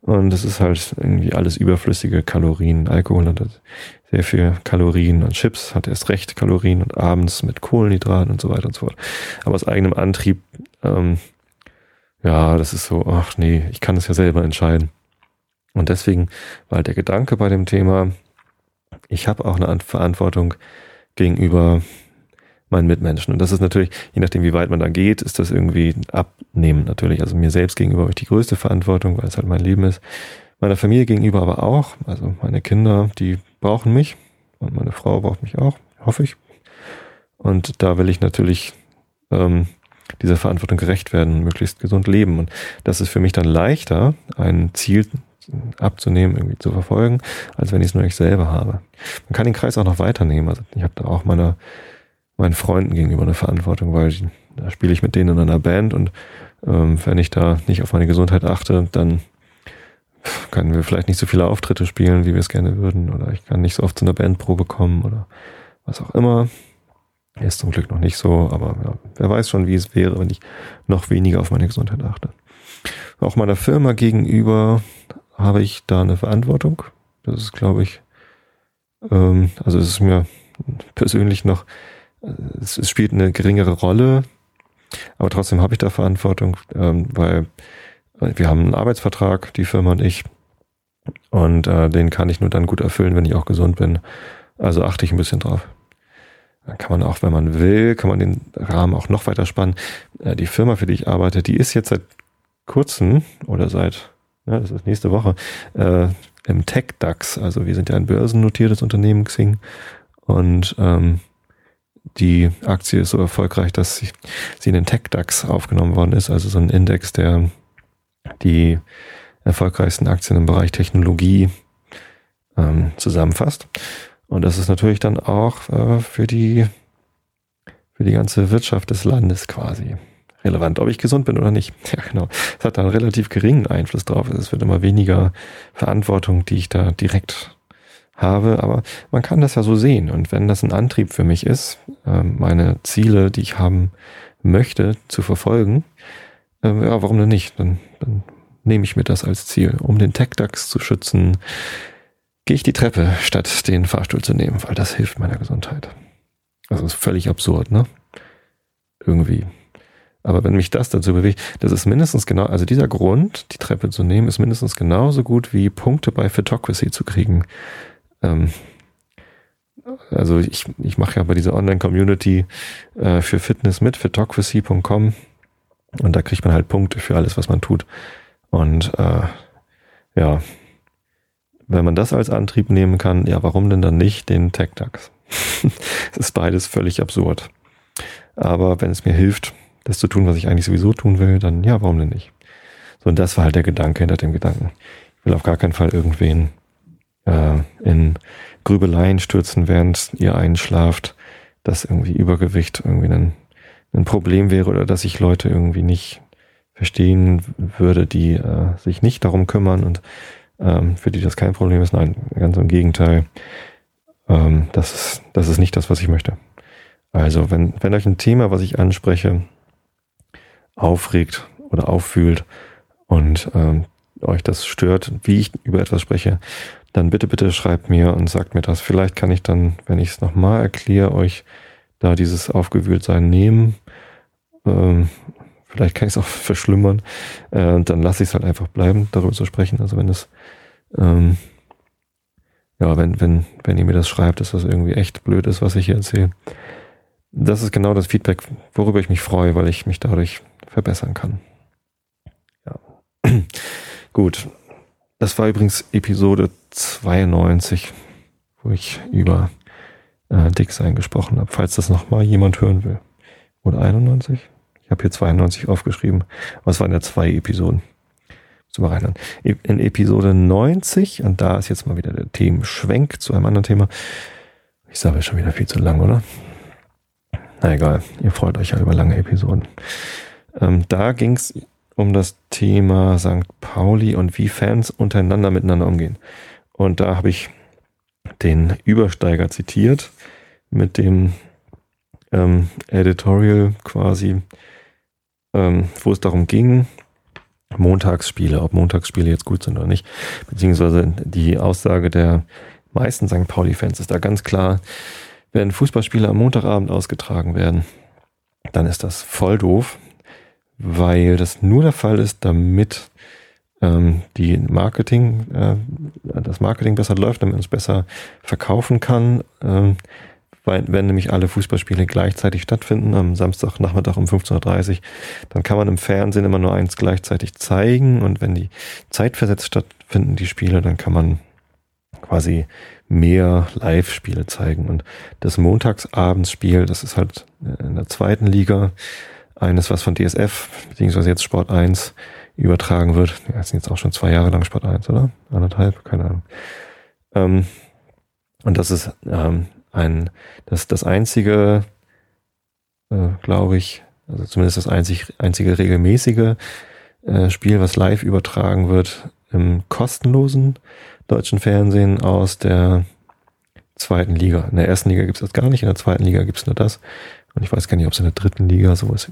Und das ist halt irgendwie alles überflüssige Kalorien. Alkohol hat sehr viel Kalorien und Chips hat erst recht Kalorien und abends mit Kohlenhydraten und so weiter und so fort. Aber aus eigenem Antrieb, ähm, ja, das ist so, ach nee, ich kann es ja selber entscheiden. Und deswegen war halt der Gedanke bei dem Thema, ich habe auch eine Verantwortung gegenüber meinen Mitmenschen. Und das ist natürlich, je nachdem, wie weit man da geht, ist das irgendwie abnehmen natürlich. Also mir selbst gegenüber habe ich die größte Verantwortung, weil es halt mein Leben ist. Meiner Familie gegenüber aber auch. Also meine Kinder, die brauchen mich und meine Frau braucht mich auch, hoffe ich. Und da will ich natürlich ähm, dieser Verantwortung gerecht werden und möglichst gesund leben. Und das ist für mich dann leichter, ein Ziel abzunehmen, irgendwie zu verfolgen, als wenn ich es nur ich selber habe. Man kann den Kreis auch noch weiternehmen. Also ich habe da auch meine meinen Freunden gegenüber eine Verantwortung, weil ich, da spiele ich mit denen in einer Band und ähm, wenn ich da nicht auf meine Gesundheit achte, dann können wir vielleicht nicht so viele Auftritte spielen, wie wir es gerne würden, oder ich kann nicht so oft zu einer Bandprobe kommen oder was auch immer. Ist zum Glück noch nicht so, aber ja, wer weiß schon, wie es wäre, wenn ich noch weniger auf meine Gesundheit achte. Auch meiner Firma gegenüber habe ich da eine Verantwortung. Das ist, glaube ich, ähm, also es ist mir persönlich noch es, es spielt eine geringere Rolle, aber trotzdem habe ich da Verantwortung, ähm, weil wir haben einen Arbeitsvertrag, die Firma und ich, und äh, den kann ich nur dann gut erfüllen, wenn ich auch gesund bin. Also achte ich ein bisschen drauf. Dann kann man auch, wenn man will, kann man den Rahmen auch noch weiter spannen. Äh, die Firma, für die ich arbeite, die ist jetzt seit kurzem oder seit, ja, das ist nächste Woche, äh, im Tech-DAX. Also wir sind ja ein börsennotiertes Unternehmen, Xing. Und ähm, die Aktie ist so erfolgreich, dass sie, sie in den Tech-DAX aufgenommen worden ist, also so ein Index, der die erfolgreichsten Aktien im Bereich Technologie ähm, zusammenfasst. Und das ist natürlich dann auch äh, für die für die ganze Wirtschaft des Landes quasi relevant, ob ich gesund bin oder nicht. Ja, genau. Es hat da einen relativ geringen Einfluss drauf. Es wird immer weniger Verantwortung, die ich da direkt habe, aber man kann das ja so sehen. Und wenn das ein Antrieb für mich ist, ähm, meine Ziele, die ich haben möchte, zu verfolgen, ähm, ja, warum denn nicht? Dann, dann nehme ich mir das als Ziel. Um den Tech-DAX zu schützen, gehe ich die Treppe, statt den Fahrstuhl zu nehmen, weil das hilft meiner Gesundheit. Also ist völlig absurd, ne? Irgendwie. Aber wenn mich das dazu bewegt, das ist mindestens genau, also dieser Grund, die Treppe zu nehmen, ist mindestens genauso gut wie Punkte bei Photocracy zu kriegen. Ähm, also ich, ich mache ja bei dieser Online-Community äh, für Fitness mit, fitocracy.com und da kriegt man halt Punkte für alles, was man tut. Und äh, ja, wenn man das als Antrieb nehmen kann, ja, warum denn dann nicht den TechDAX? Es ist beides völlig absurd. Aber wenn es mir hilft, das zu tun, was ich eigentlich sowieso tun will, dann ja, warum denn nicht? So, und das war halt der Gedanke hinter dem Gedanken. Ich will auf gar keinen Fall irgendwen äh, in Grübeleien stürzen, während ihr einschlaft, dass irgendwie Übergewicht irgendwie ein, ein Problem wäre oder dass ich Leute irgendwie nicht verstehen würde, die äh, sich nicht darum kümmern und ähm, für die das kein Problem ist. Nein, ganz im Gegenteil. Ähm, das, ist, das ist nicht das, was ich möchte. Also, wenn, wenn euch ein Thema, was ich anspreche, aufregt oder auffühlt und ähm, euch das stört, wie ich über etwas spreche, dann bitte, bitte schreibt mir und sagt mir das. Vielleicht kann ich dann, wenn ich es nochmal erkläre, euch da dieses Aufgewühltsein nehmen. Ähm, vielleicht kann ich es auch verschlimmern. Äh, dann lasse ich es halt einfach bleiben, darüber zu sprechen. Also wenn es, ähm, ja, wenn, wenn, wenn ihr mir das schreibt, dass das irgendwie echt blöd ist, was ich hier erzähle. Das ist genau das Feedback, worüber ich mich freue, weil ich mich dadurch verbessern kann. Ja. Gut. Das war übrigens Episode 92, wo ich über äh, Dicksein gesprochen habe, falls das nochmal jemand hören will. Oder 91? Habe hier 92 aufgeschrieben, es waren ja zwei Episoden. Zum Reinhören. In Episode 90, und da ist jetzt mal wieder der Themenschwenk zu einem anderen Thema. Ich sage schon wieder viel zu lang, oder? Na egal, ihr freut euch ja über lange Episoden. Ähm, da ging es um das Thema St. Pauli und wie Fans untereinander miteinander umgehen. Und da habe ich den Übersteiger zitiert mit dem ähm, Editorial quasi, ähm, wo es darum ging, Montagsspiele, ob Montagsspiele jetzt gut sind oder nicht, beziehungsweise die Aussage der meisten St. Pauli-Fans ist da ganz klar, wenn Fußballspiele am Montagabend ausgetragen werden, dann ist das voll doof, weil das nur der Fall ist, damit ähm, die Marketing, äh, das Marketing besser läuft, damit man es besser verkaufen kann. Ähm, weil, wenn nämlich alle Fußballspiele gleichzeitig stattfinden, am Samstagnachmittag um 15.30 Uhr, dann kann man im Fernsehen immer nur eins gleichzeitig zeigen und wenn die zeitversetzt stattfinden, die Spiele, dann kann man quasi mehr Live-Spiele zeigen. Und das Montagsabendsspiel, das ist halt in der zweiten Liga eines, was von DSF, beziehungsweise jetzt Sport 1 übertragen wird. Das sind jetzt auch schon zwei Jahre lang Sport 1, oder? Anderthalb, keine Ahnung. Ähm, und das ist ähm, ein, das, das einzige, äh, glaube ich, also zumindest das einzig, einzige regelmäßige äh, Spiel, was live übertragen wird im kostenlosen deutschen Fernsehen aus der zweiten Liga. In der ersten Liga gibt es das gar nicht, in der zweiten Liga gibt es nur das. Und ich weiß gar nicht, ob es in der dritten Liga sowas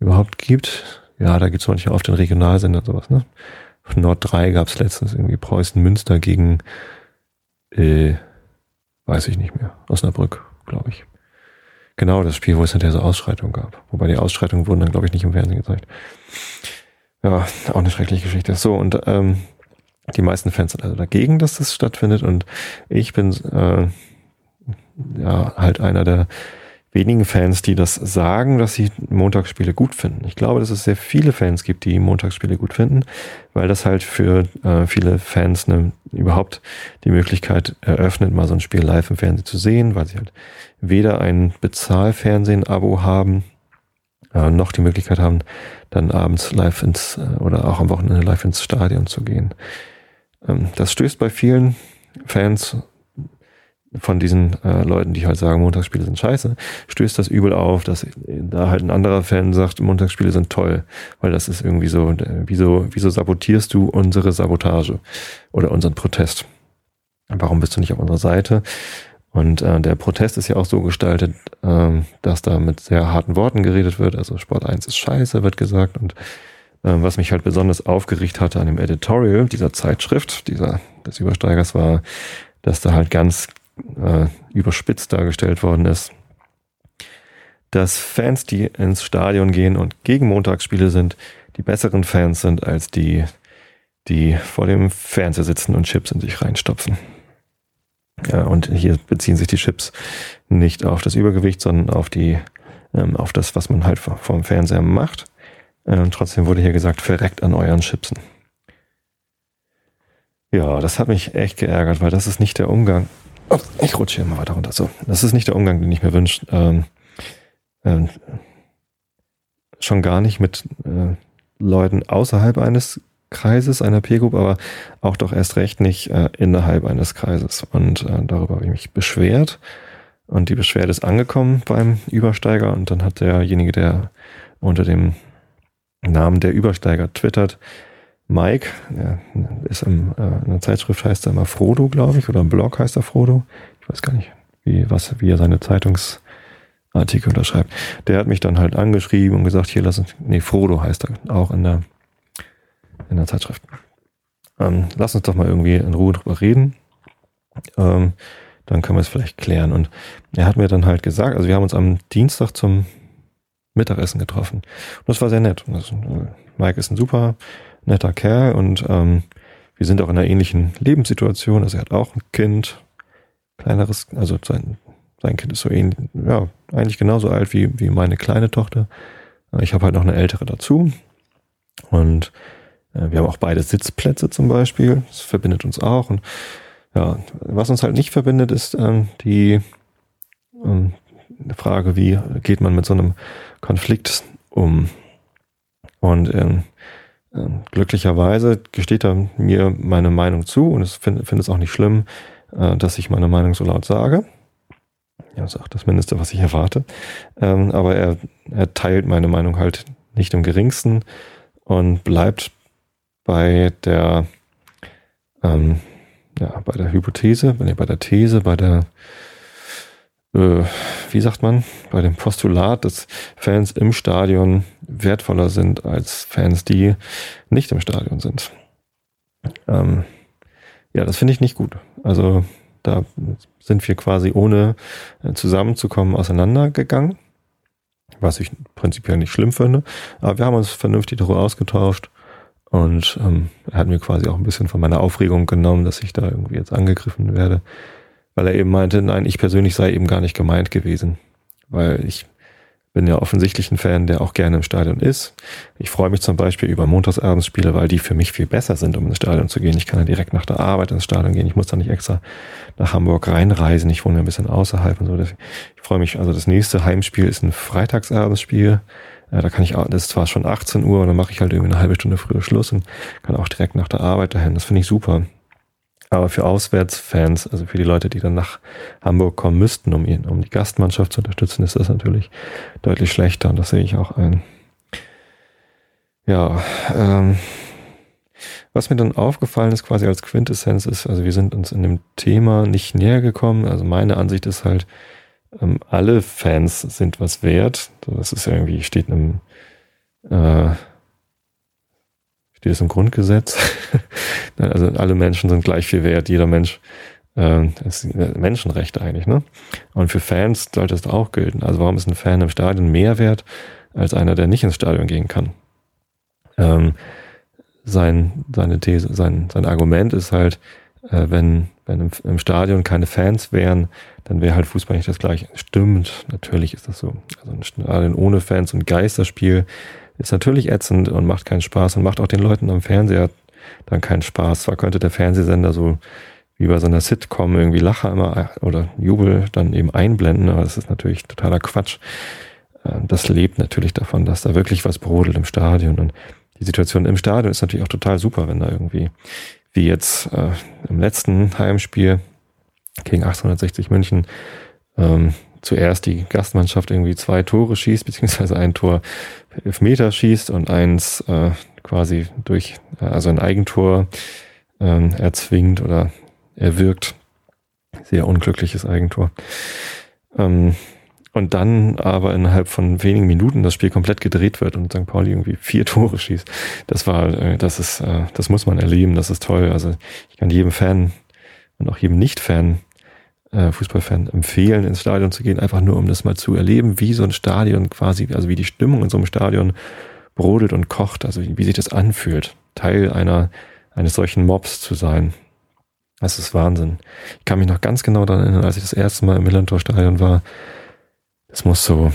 überhaupt gibt. Ja, da gibt es manchmal auf den Regionalsender sowas, ne? Nord 3 gab es letztens irgendwie Preußen Münster gegen, äh, weiß ich nicht mehr, Osnabrück, glaube ich. Genau, das Spiel, wo es hinterher so Ausschreitungen gab. Wobei die Ausschreitungen wurden dann, glaube ich, nicht im Fernsehen gezeigt. Ja, auch eine schreckliche Geschichte. So, und ähm, die meisten Fans sind also dagegen, dass das stattfindet. Und ich bin äh, ja halt einer der wenigen Fans, die das sagen, dass sie Montagsspiele gut finden. Ich glaube, dass es sehr viele Fans gibt, die Montagsspiele gut finden, weil das halt für äh, viele Fans eine, überhaupt die Möglichkeit eröffnet, mal so ein Spiel live im Fernsehen zu sehen, weil sie halt weder ein Bezahlfernsehen-Abo haben, äh, noch die Möglichkeit haben, dann abends live ins äh, oder auch am Wochenende live ins Stadion zu gehen. Ähm, das stößt bei vielen Fans von diesen äh, Leuten, die halt sagen, Montagsspiele sind scheiße, stößt das übel auf, dass da halt ein anderer Fan sagt, Montagsspiele sind toll, weil das ist irgendwie so, wieso, wieso sabotierst du unsere Sabotage oder unseren Protest? Warum bist du nicht auf unserer Seite? Und äh, der Protest ist ja auch so gestaltet, äh, dass da mit sehr harten Worten geredet wird. Also Sport 1 ist scheiße, wird gesagt. Und äh, was mich halt besonders aufgeregt hatte an dem Editorial dieser Zeitschrift, dieser des Übersteigers, war, dass da halt ganz äh, überspitzt dargestellt worden ist, dass Fans, die ins Stadion gehen und gegen Montagsspiele sind, die besseren Fans sind als die, die vor dem Fernseher sitzen und Chips in sich reinstopfen. Ja, und hier beziehen sich die Chips nicht auf das Übergewicht, sondern auf die, ähm, auf das, was man halt vor, dem Fernseher macht. Ähm, trotzdem wurde hier gesagt, verreckt an euren Chipsen. Ja, das hat mich echt geärgert, weil das ist nicht der Umgang, ich rutsche hier mal weiter runter. So, das ist nicht der Umgang, den ich mir wünsche. Ähm, ähm, schon gar nicht mit äh, Leuten außerhalb eines Kreises, einer Peer-Group, aber auch doch erst recht nicht äh, innerhalb eines Kreises. Und äh, darüber habe ich mich beschwert. Und die Beschwerde ist angekommen beim Übersteiger. Und dann hat derjenige, der unter dem Namen der Übersteiger twittert, Mike, der ist im, äh, in der Zeitschrift heißt er immer Frodo, glaube ich, oder im Blog heißt er Frodo. Ich weiß gar nicht, wie, was, wie er seine Zeitungsartikel unterschreibt. Der hat mich dann halt angeschrieben und gesagt, hier lass uns, nee, Frodo heißt er auch in der, in der Zeitschrift. Ähm, lass uns doch mal irgendwie in Ruhe drüber reden. Ähm, dann können wir es vielleicht klären. Und er hat mir dann halt gesagt, also wir haben uns am Dienstag zum Mittagessen getroffen. Und das war sehr nett. Das, Mike ist ein super netter Kerl und ähm, wir sind auch in einer ähnlichen Lebenssituation. Also er hat auch ein Kind, kleineres, also sein, sein Kind ist so ähnlich, ja, eigentlich genauso alt wie, wie meine kleine Tochter. Ich habe halt noch eine ältere dazu. Und äh, wir haben auch beide Sitzplätze zum Beispiel. Das verbindet uns auch. Und ja, was uns halt nicht verbindet, ist ähm, die ähm, Frage, wie geht man mit so einem Konflikt um? Und ähm, glücklicherweise gesteht er mir meine Meinung zu und ich finde find es auch nicht schlimm, äh, dass ich meine Meinung so laut sage. Ja, das ist auch das Mindeste, was ich erwarte. Ähm, aber er, er teilt meine Meinung halt nicht im geringsten und bleibt bei der, ähm, ja, bei der Hypothese, bei der These, bei der, äh, wie sagt man, bei dem Postulat, dass Fans im Stadion wertvoller sind als Fans, die nicht im Stadion sind. Ähm, ja, das finde ich nicht gut. Also da sind wir quasi ohne äh, zusammenzukommen auseinandergegangen, was ich prinzipiell nicht schlimm finde. Aber wir haben uns vernünftig darüber ausgetauscht und ähm, er hat mir quasi auch ein bisschen von meiner Aufregung genommen, dass ich da irgendwie jetzt angegriffen werde, weil er eben meinte, nein, ich persönlich sei eben gar nicht gemeint gewesen, weil ich bin ja offensichtlich ein Fan, der auch gerne im Stadion ist. Ich freue mich zum Beispiel über Montagsabendsspiele, weil die für mich viel besser sind, um ins Stadion zu gehen. Ich kann ja direkt nach der Arbeit ins Stadion gehen. Ich muss da nicht extra nach Hamburg reinreisen. Ich wohne ein bisschen außerhalb und so. Ich freue mich, also das nächste Heimspiel ist ein Freitagsabendsspiel. Äh, da kann ich, das ist zwar schon 18 Uhr, dann mache ich halt irgendwie eine halbe Stunde früher Schluss und kann auch direkt nach der Arbeit dahin. Das finde ich super. Aber für Auswärtsfans, also für die Leute, die dann nach Hamburg kommen müssten, um, ihn, um die Gastmannschaft zu unterstützen, ist das natürlich deutlich schlechter und das sehe ich auch ein. Ja, ähm, was mir dann aufgefallen ist, quasi als Quintessenz ist, also wir sind uns in dem Thema nicht näher gekommen. Also meine Ansicht ist halt, ähm, alle Fans sind was wert. Das ist irgendwie, steht in einem, äh, steht es im Grundgesetz. also alle Menschen sind gleich viel wert. Jeder Mensch äh, ist Menschenrechte eigentlich, ne? Und für Fans sollte es auch gelten. Also warum ist ein Fan im Stadion mehr wert als einer, der nicht ins Stadion gehen kann? Ähm, sein, seine These, sein, sein Argument ist halt, äh, wenn, wenn im, im, Stadion keine Fans wären, dann wäre halt Fußball nicht das gleiche. Stimmt, natürlich ist das so. Also ein Stadion ohne Fans und Geisterspiel ist natürlich ätzend und macht keinen Spaß und macht auch den Leuten am Fernseher dann keinen Spaß. Zwar könnte der Fernsehsender so wie bei so einer Sitcom irgendwie Lacher immer oder Jubel dann eben einblenden, aber das ist natürlich totaler Quatsch. Äh, das lebt natürlich davon, dass da wirklich was brodelt im Stadion und die Situation im Stadion ist natürlich auch total super, wenn da irgendwie wie jetzt äh, im letzten Heimspiel gegen 1860 München ähm, zuerst die Gastmannschaft irgendwie zwei Tore schießt, beziehungsweise ein Tor elf Meter schießt und eins äh, quasi durch, äh, also ein Eigentor ähm, erzwingt oder erwirkt. Sehr unglückliches Eigentor. Ähm, und dann aber innerhalb von wenigen Minuten das Spiel komplett gedreht wird und St. Pauli irgendwie vier Tore schießt. Das war, äh, das ist, äh, das muss man erleben, das ist toll. Also ich kann jedem Fan und auch jedem Nicht-Fan, Fußballfan empfehlen, ins Stadion zu gehen, einfach nur um das mal zu erleben, wie so ein Stadion quasi, also wie die Stimmung in so einem Stadion brodelt und kocht, also wie, wie sich das anfühlt, Teil einer, eines solchen Mobs zu sein. Das ist Wahnsinn. Ich kann mich noch ganz genau daran erinnern, als ich das erste Mal im Millantor-Stadion war, das muss so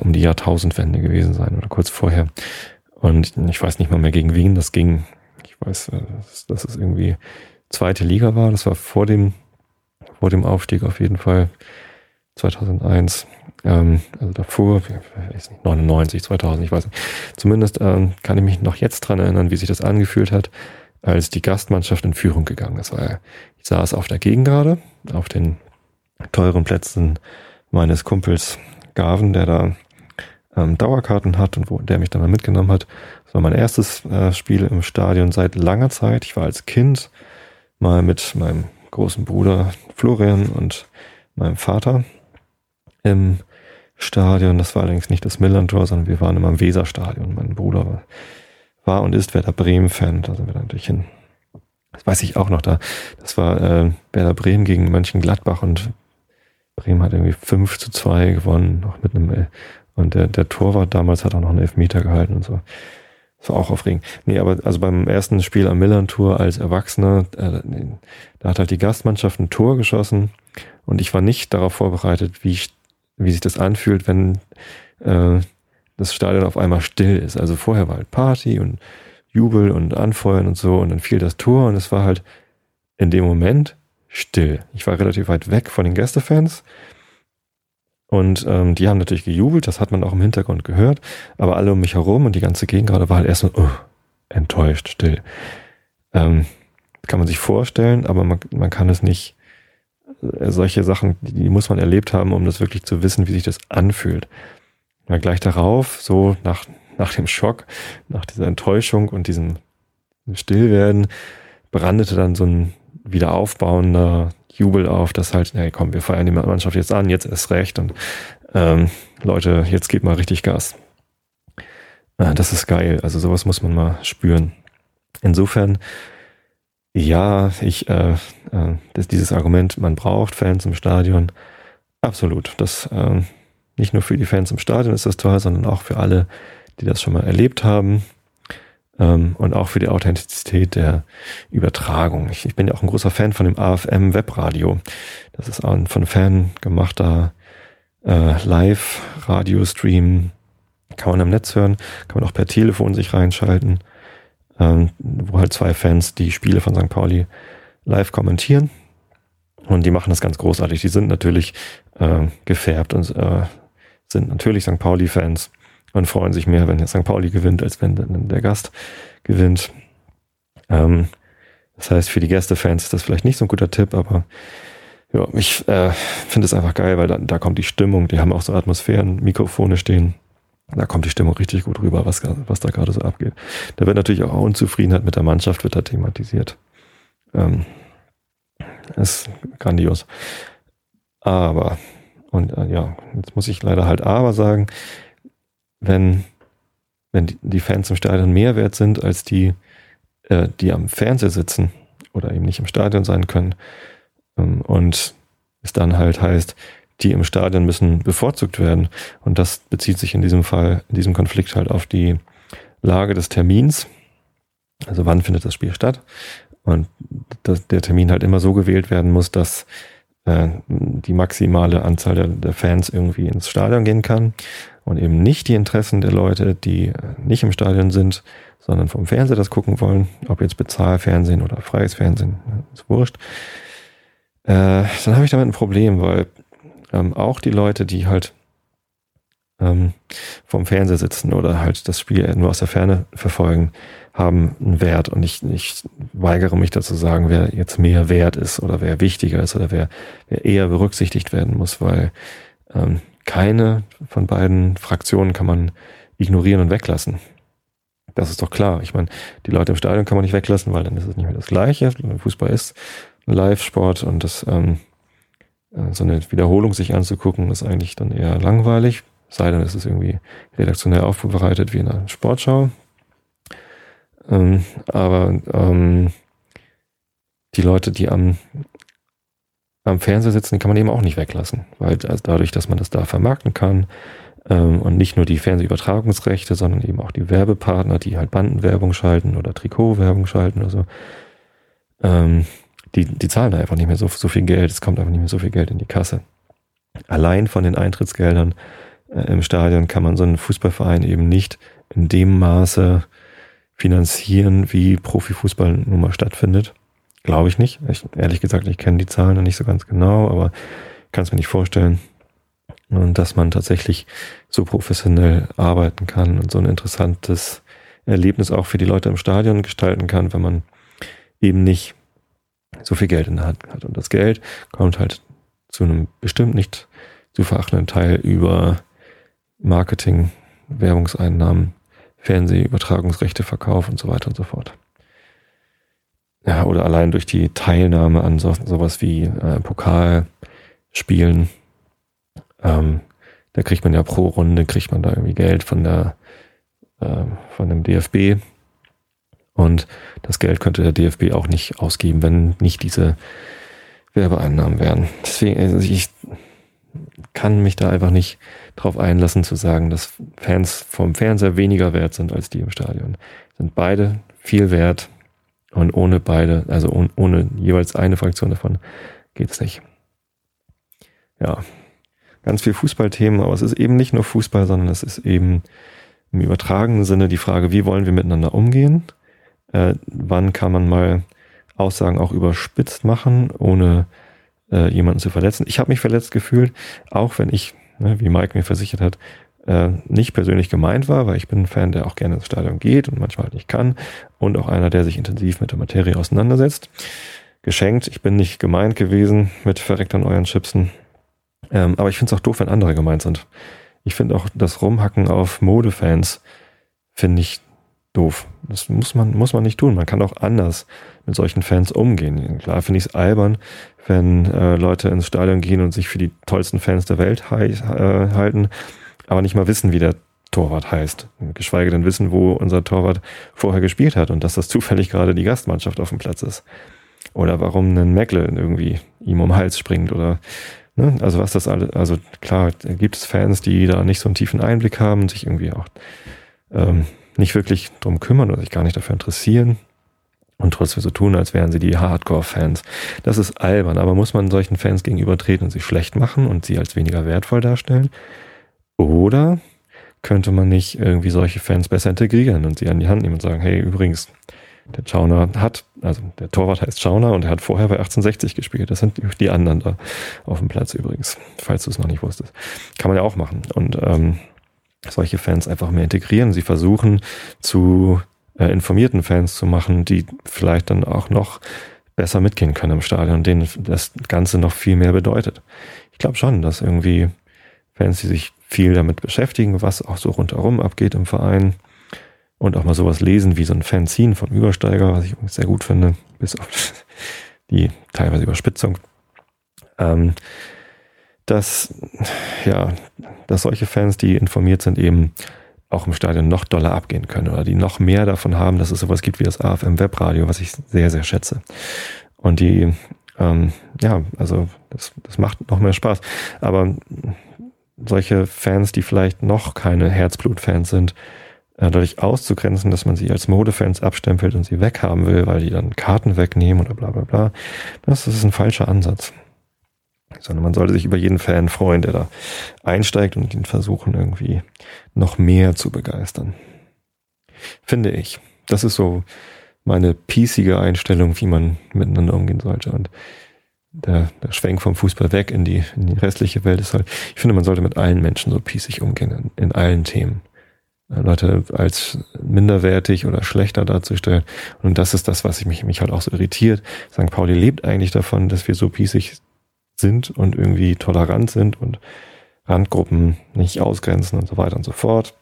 um die Jahrtausendwende gewesen sein oder kurz vorher. Und ich weiß nicht mal mehr gegen wen das ging. Ich weiß, äh, dass es irgendwie zweite Liga war. Das war vor dem, vor dem Aufstieg auf jeden Fall. 2001. Ähm, also davor, ich weiß nicht, 99, 2000, ich weiß nicht. Zumindest ähm, kann ich mich noch jetzt dran erinnern, wie sich das angefühlt hat, als die Gastmannschaft in Führung gegangen ist. Ich saß auf der Gegengrade, auf den teuren Plätzen meines Kumpels Gaven, der da ähm, Dauerkarten hat und wo, der mich dann mal mitgenommen hat. Das war mein erstes äh, Spiel im Stadion seit langer Zeit. Ich war als Kind mal mit meinem großen Bruder Florian und meinem Vater im Stadion. Das war allerdings nicht das Millantor, sondern wir waren immer im Weserstadion. Mein Bruder war und ist Werder Bremen-Fan. Da sind wir natürlich hin. Das weiß ich auch noch da. Das war äh, Werder Bremen gegen Mönchengladbach und Bremen hat irgendwie 5 zu 2 gewonnen, noch mit einem, äh, und der, der Torwart damals hat auch noch einen Elfmeter gehalten und so. Das war auch aufregend. Nee, aber also beim ersten Spiel am Millern Tour als Erwachsener, äh, da hat halt die Gastmannschaft ein Tor geschossen und ich war nicht darauf vorbereitet, wie, ich, wie sich das anfühlt, wenn äh, das Stadion auf einmal still ist. Also vorher war halt Party und Jubel und Anfeuern und so und dann fiel das Tor und es war halt in dem Moment still. Ich war relativ weit weg von den Gästefans. Und ähm, die haben natürlich gejubelt, das hat man auch im Hintergrund gehört, aber alle um mich herum und die ganze Gegend gerade war halt erstmal oh, enttäuscht, still. Ähm, kann man sich vorstellen, aber man, man kann es nicht, äh, solche Sachen, die, muss man erlebt haben, um das wirklich zu wissen, wie sich das anfühlt. Ja, gleich darauf, so nach nach dem Schock, nach dieser Enttäuschung und diesem Stillwerden, brandete dann so ein wieder aufbauender Jubel auf, dass halt, hey komm, wir feiern die Mannschaft jetzt an, jetzt ist recht und ähm, Leute, jetzt geht mal richtig Gas. Ah, das ist geil, also sowas muss man mal spüren. Insofern, ja, ich, äh, äh, das, dieses Argument, man braucht Fans im Stadion, absolut. Das äh, nicht nur für die Fans im Stadion ist das toll, sondern auch für alle, die das schon mal erlebt haben und auch für die Authentizität der Übertragung. Ich, ich bin ja auch ein großer Fan von dem AFM Webradio. Das ist auch ein von Fan gemachter äh, Live-Radio-Stream. Kann man im Netz hören, kann man auch per Telefon sich reinschalten, ähm, wo halt zwei Fans die Spiele von St. Pauli live kommentieren. Und die machen das ganz großartig. Die sind natürlich äh, gefärbt und äh, sind natürlich St. Pauli-Fans und freuen sich mehr, wenn St. Pauli gewinnt, als wenn der Gast gewinnt. Ähm, das heißt, für die Gästefans ist das vielleicht nicht so ein guter Tipp, aber ja, ich äh, finde es einfach geil, weil da, da kommt die Stimmung, die haben auch so Atmosphären, Mikrofone stehen. Da kommt die Stimmung richtig gut rüber, was, was da gerade so abgeht. Da wird natürlich auch Unzufriedenheit mit der Mannschaft wird da thematisiert. Ähm, ist grandios. Aber, und äh, ja, jetzt muss ich leider halt aber sagen, wenn, wenn die, Fans im Stadion mehr wert sind als die, äh, die am Fernseher sitzen oder eben nicht im Stadion sein können, ähm, und es dann halt heißt, die im Stadion müssen bevorzugt werden. Und das bezieht sich in diesem Fall, in diesem Konflikt halt auf die Lage des Termins. Also wann findet das Spiel statt? Und dass der Termin halt immer so gewählt werden muss, dass äh, die maximale Anzahl der, der, Fans irgendwie ins Stadion gehen kann und eben nicht die Interessen der Leute, die nicht im Stadion sind, sondern vom Fernseher das gucken wollen, ob jetzt Bezahlfernsehen oder freies Fernsehen, ist wurscht. Äh, dann habe ich damit ein Problem, weil ähm, auch die Leute, die halt ähm, vom Fernseher sitzen oder halt das Spiel nur aus der Ferne verfolgen, haben einen Wert. Und ich, ich weigere mich dazu sagen, wer jetzt mehr wert ist oder wer wichtiger ist oder wer, wer eher berücksichtigt werden muss, weil ähm, keine von beiden Fraktionen kann man ignorieren und weglassen. Das ist doch klar. Ich meine, die Leute im Stadion kann man nicht weglassen, weil dann ist es nicht mehr das Gleiche. Fußball ist Live-Sport und das ähm, äh, so eine Wiederholung sich anzugucken, ist eigentlich dann eher langweilig. Sei denn, es ist irgendwie redaktionell aufbereitet wie in einer Sportschau. Ähm, aber ähm, die Leute, die am, am Fernseher sitzen, die kann man eben auch nicht weglassen, weil also dadurch, dass man das da vermarkten kann ähm, und nicht nur die Fernsehübertragungsrechte, sondern eben auch die Werbepartner, die halt Bandenwerbung schalten oder Trikotwerbung schalten oder so, ähm, die, die zahlen da einfach nicht mehr so, so viel Geld, es kommt einfach nicht mehr so viel Geld in die Kasse. Allein von den Eintrittsgeldern äh, im Stadion kann man so einen Fußballverein eben nicht in dem Maße finanzieren, wie Profifußball nun mal stattfindet. Glaube ich nicht. Ich, ehrlich gesagt, ich kenne die Zahlen noch nicht so ganz genau, aber kann es mir nicht vorstellen. Und dass man tatsächlich so professionell arbeiten kann und so ein interessantes Erlebnis auch für die Leute im Stadion gestalten kann, wenn man eben nicht so viel Geld in der Hand hat. Und das Geld kommt halt zu einem bestimmt nicht zu verachtenden Teil über Marketing, Werbungseinnahmen, Fernsehübertragungsrechte, Verkauf und so weiter und so fort. Ja, oder allein durch die Teilnahme an so, sowas wie äh, Pokalspielen. Ähm, da kriegt man ja pro Runde, kriegt man da irgendwie Geld von der äh, von dem DFB und das Geld könnte der DFB auch nicht ausgeben, wenn nicht diese Werbeeinnahmen wären. Deswegen, also ich kann mich da einfach nicht drauf einlassen zu sagen, dass Fans vom Fernseher weniger wert sind als die im Stadion. Sind beide viel wert und ohne beide, also ohne, ohne jeweils eine Fraktion davon geht's nicht. Ja, ganz viel Fußballthemen, aber es ist eben nicht nur Fußball, sondern es ist eben im übertragenen Sinne die Frage, wie wollen wir miteinander umgehen? äh, wann kann man mal Aussagen auch überspitzt machen, ohne äh, jemanden zu verletzen. Ich habe mich verletzt gefühlt, auch wenn ich, ne, wie Mike mir versichert hat, äh, nicht persönlich gemeint war, weil ich bin ein Fan, der auch gerne ins Stadion geht und manchmal halt nicht kann und auch einer, der sich intensiv mit der Materie auseinandersetzt. Geschenkt, ich bin nicht gemeint gewesen mit verreckt an euren Chipsen. Ähm, aber ich finde es auch doof, wenn andere gemeint sind. Ich finde auch das Rumhacken auf Modefans finde ich doof. Das muss man, muss man nicht tun. Man kann auch anders mit solchen Fans umgehen. Klar finde ich es albern, wenn äh, Leute ins Stadion gehen und sich für die tollsten Fans der Welt äh, halten, aber nicht mal wissen, wie der Torwart heißt. Geschweige denn wissen, wo unser Torwart vorher gespielt hat und dass das zufällig gerade die Gastmannschaft auf dem Platz ist. Oder warum ein Meckle irgendwie ihm um den Hals springt oder ne? also was das alles, also klar, gibt es Fans, die da nicht so einen tiefen Einblick haben, sich irgendwie auch ähm, nicht wirklich drum kümmern oder sich gar nicht dafür interessieren und trotzdem so tun, als wären sie die Hardcore-Fans. Das ist albern, aber muss man solchen Fans gegenübertreten und sie schlecht machen und sie als weniger wertvoll darstellen? Oder könnte man nicht irgendwie solche Fans besser integrieren und sie an die Hand nehmen und sagen, hey, übrigens, der Schauner hat, also der Torwart heißt Schauner und er hat vorher bei 1860 gespielt. Das sind die anderen da auf dem Platz übrigens, falls du es noch nicht wusstest. Kann man ja auch machen. Und ähm, solche Fans einfach mehr integrieren. Sie versuchen zu äh, informierten Fans zu machen, die vielleicht dann auch noch besser mitgehen können im Stadion, denen das Ganze noch viel mehr bedeutet. Ich glaube schon, dass irgendwie Fans, die sich viel damit beschäftigen, was auch so rundherum abgeht im Verein und auch mal sowas lesen wie so ein Fanzine vom Übersteiger, was ich sehr gut finde, bis auf die teilweise Überspitzung, ähm, dass, ja, dass solche Fans, die informiert sind, eben auch im Stadion noch doller abgehen können oder die noch mehr davon haben, dass es sowas gibt wie das AFM Webradio, was ich sehr, sehr schätze. Und die, ähm, ja, also das, das macht noch mehr Spaß. Aber solche Fans, die vielleicht noch keine Herzblut-Fans sind, äh, dadurch auszugrenzen, dass man sie als Modefans abstempelt und sie weghaben will, weil die dann Karten wegnehmen oder bla bla bla, das, ist ein falscher Ansatz sondern man sollte sich über jeden Fan freuen, der da einsteigt und ihn versuchen irgendwie noch mehr zu begeistern. Finde ich. Das ist so meine piecige Einstellung, wie man miteinander umgehen sollte. Und der, der Schwenk vom Fußball weg in die, in die restliche Welt ist halt, ich finde, man sollte mit allen Menschen so piecig umgehen, in, allen Themen. Leute als minderwertig oder schlechter darzustellen. Und das ist das, was mich, mich halt auch so irritiert. St. Pauli lebt eigentlich davon, dass wir so piesig sind und irgendwie tolerant sind und Randgruppen nicht ausgrenzen und so weiter und so fort.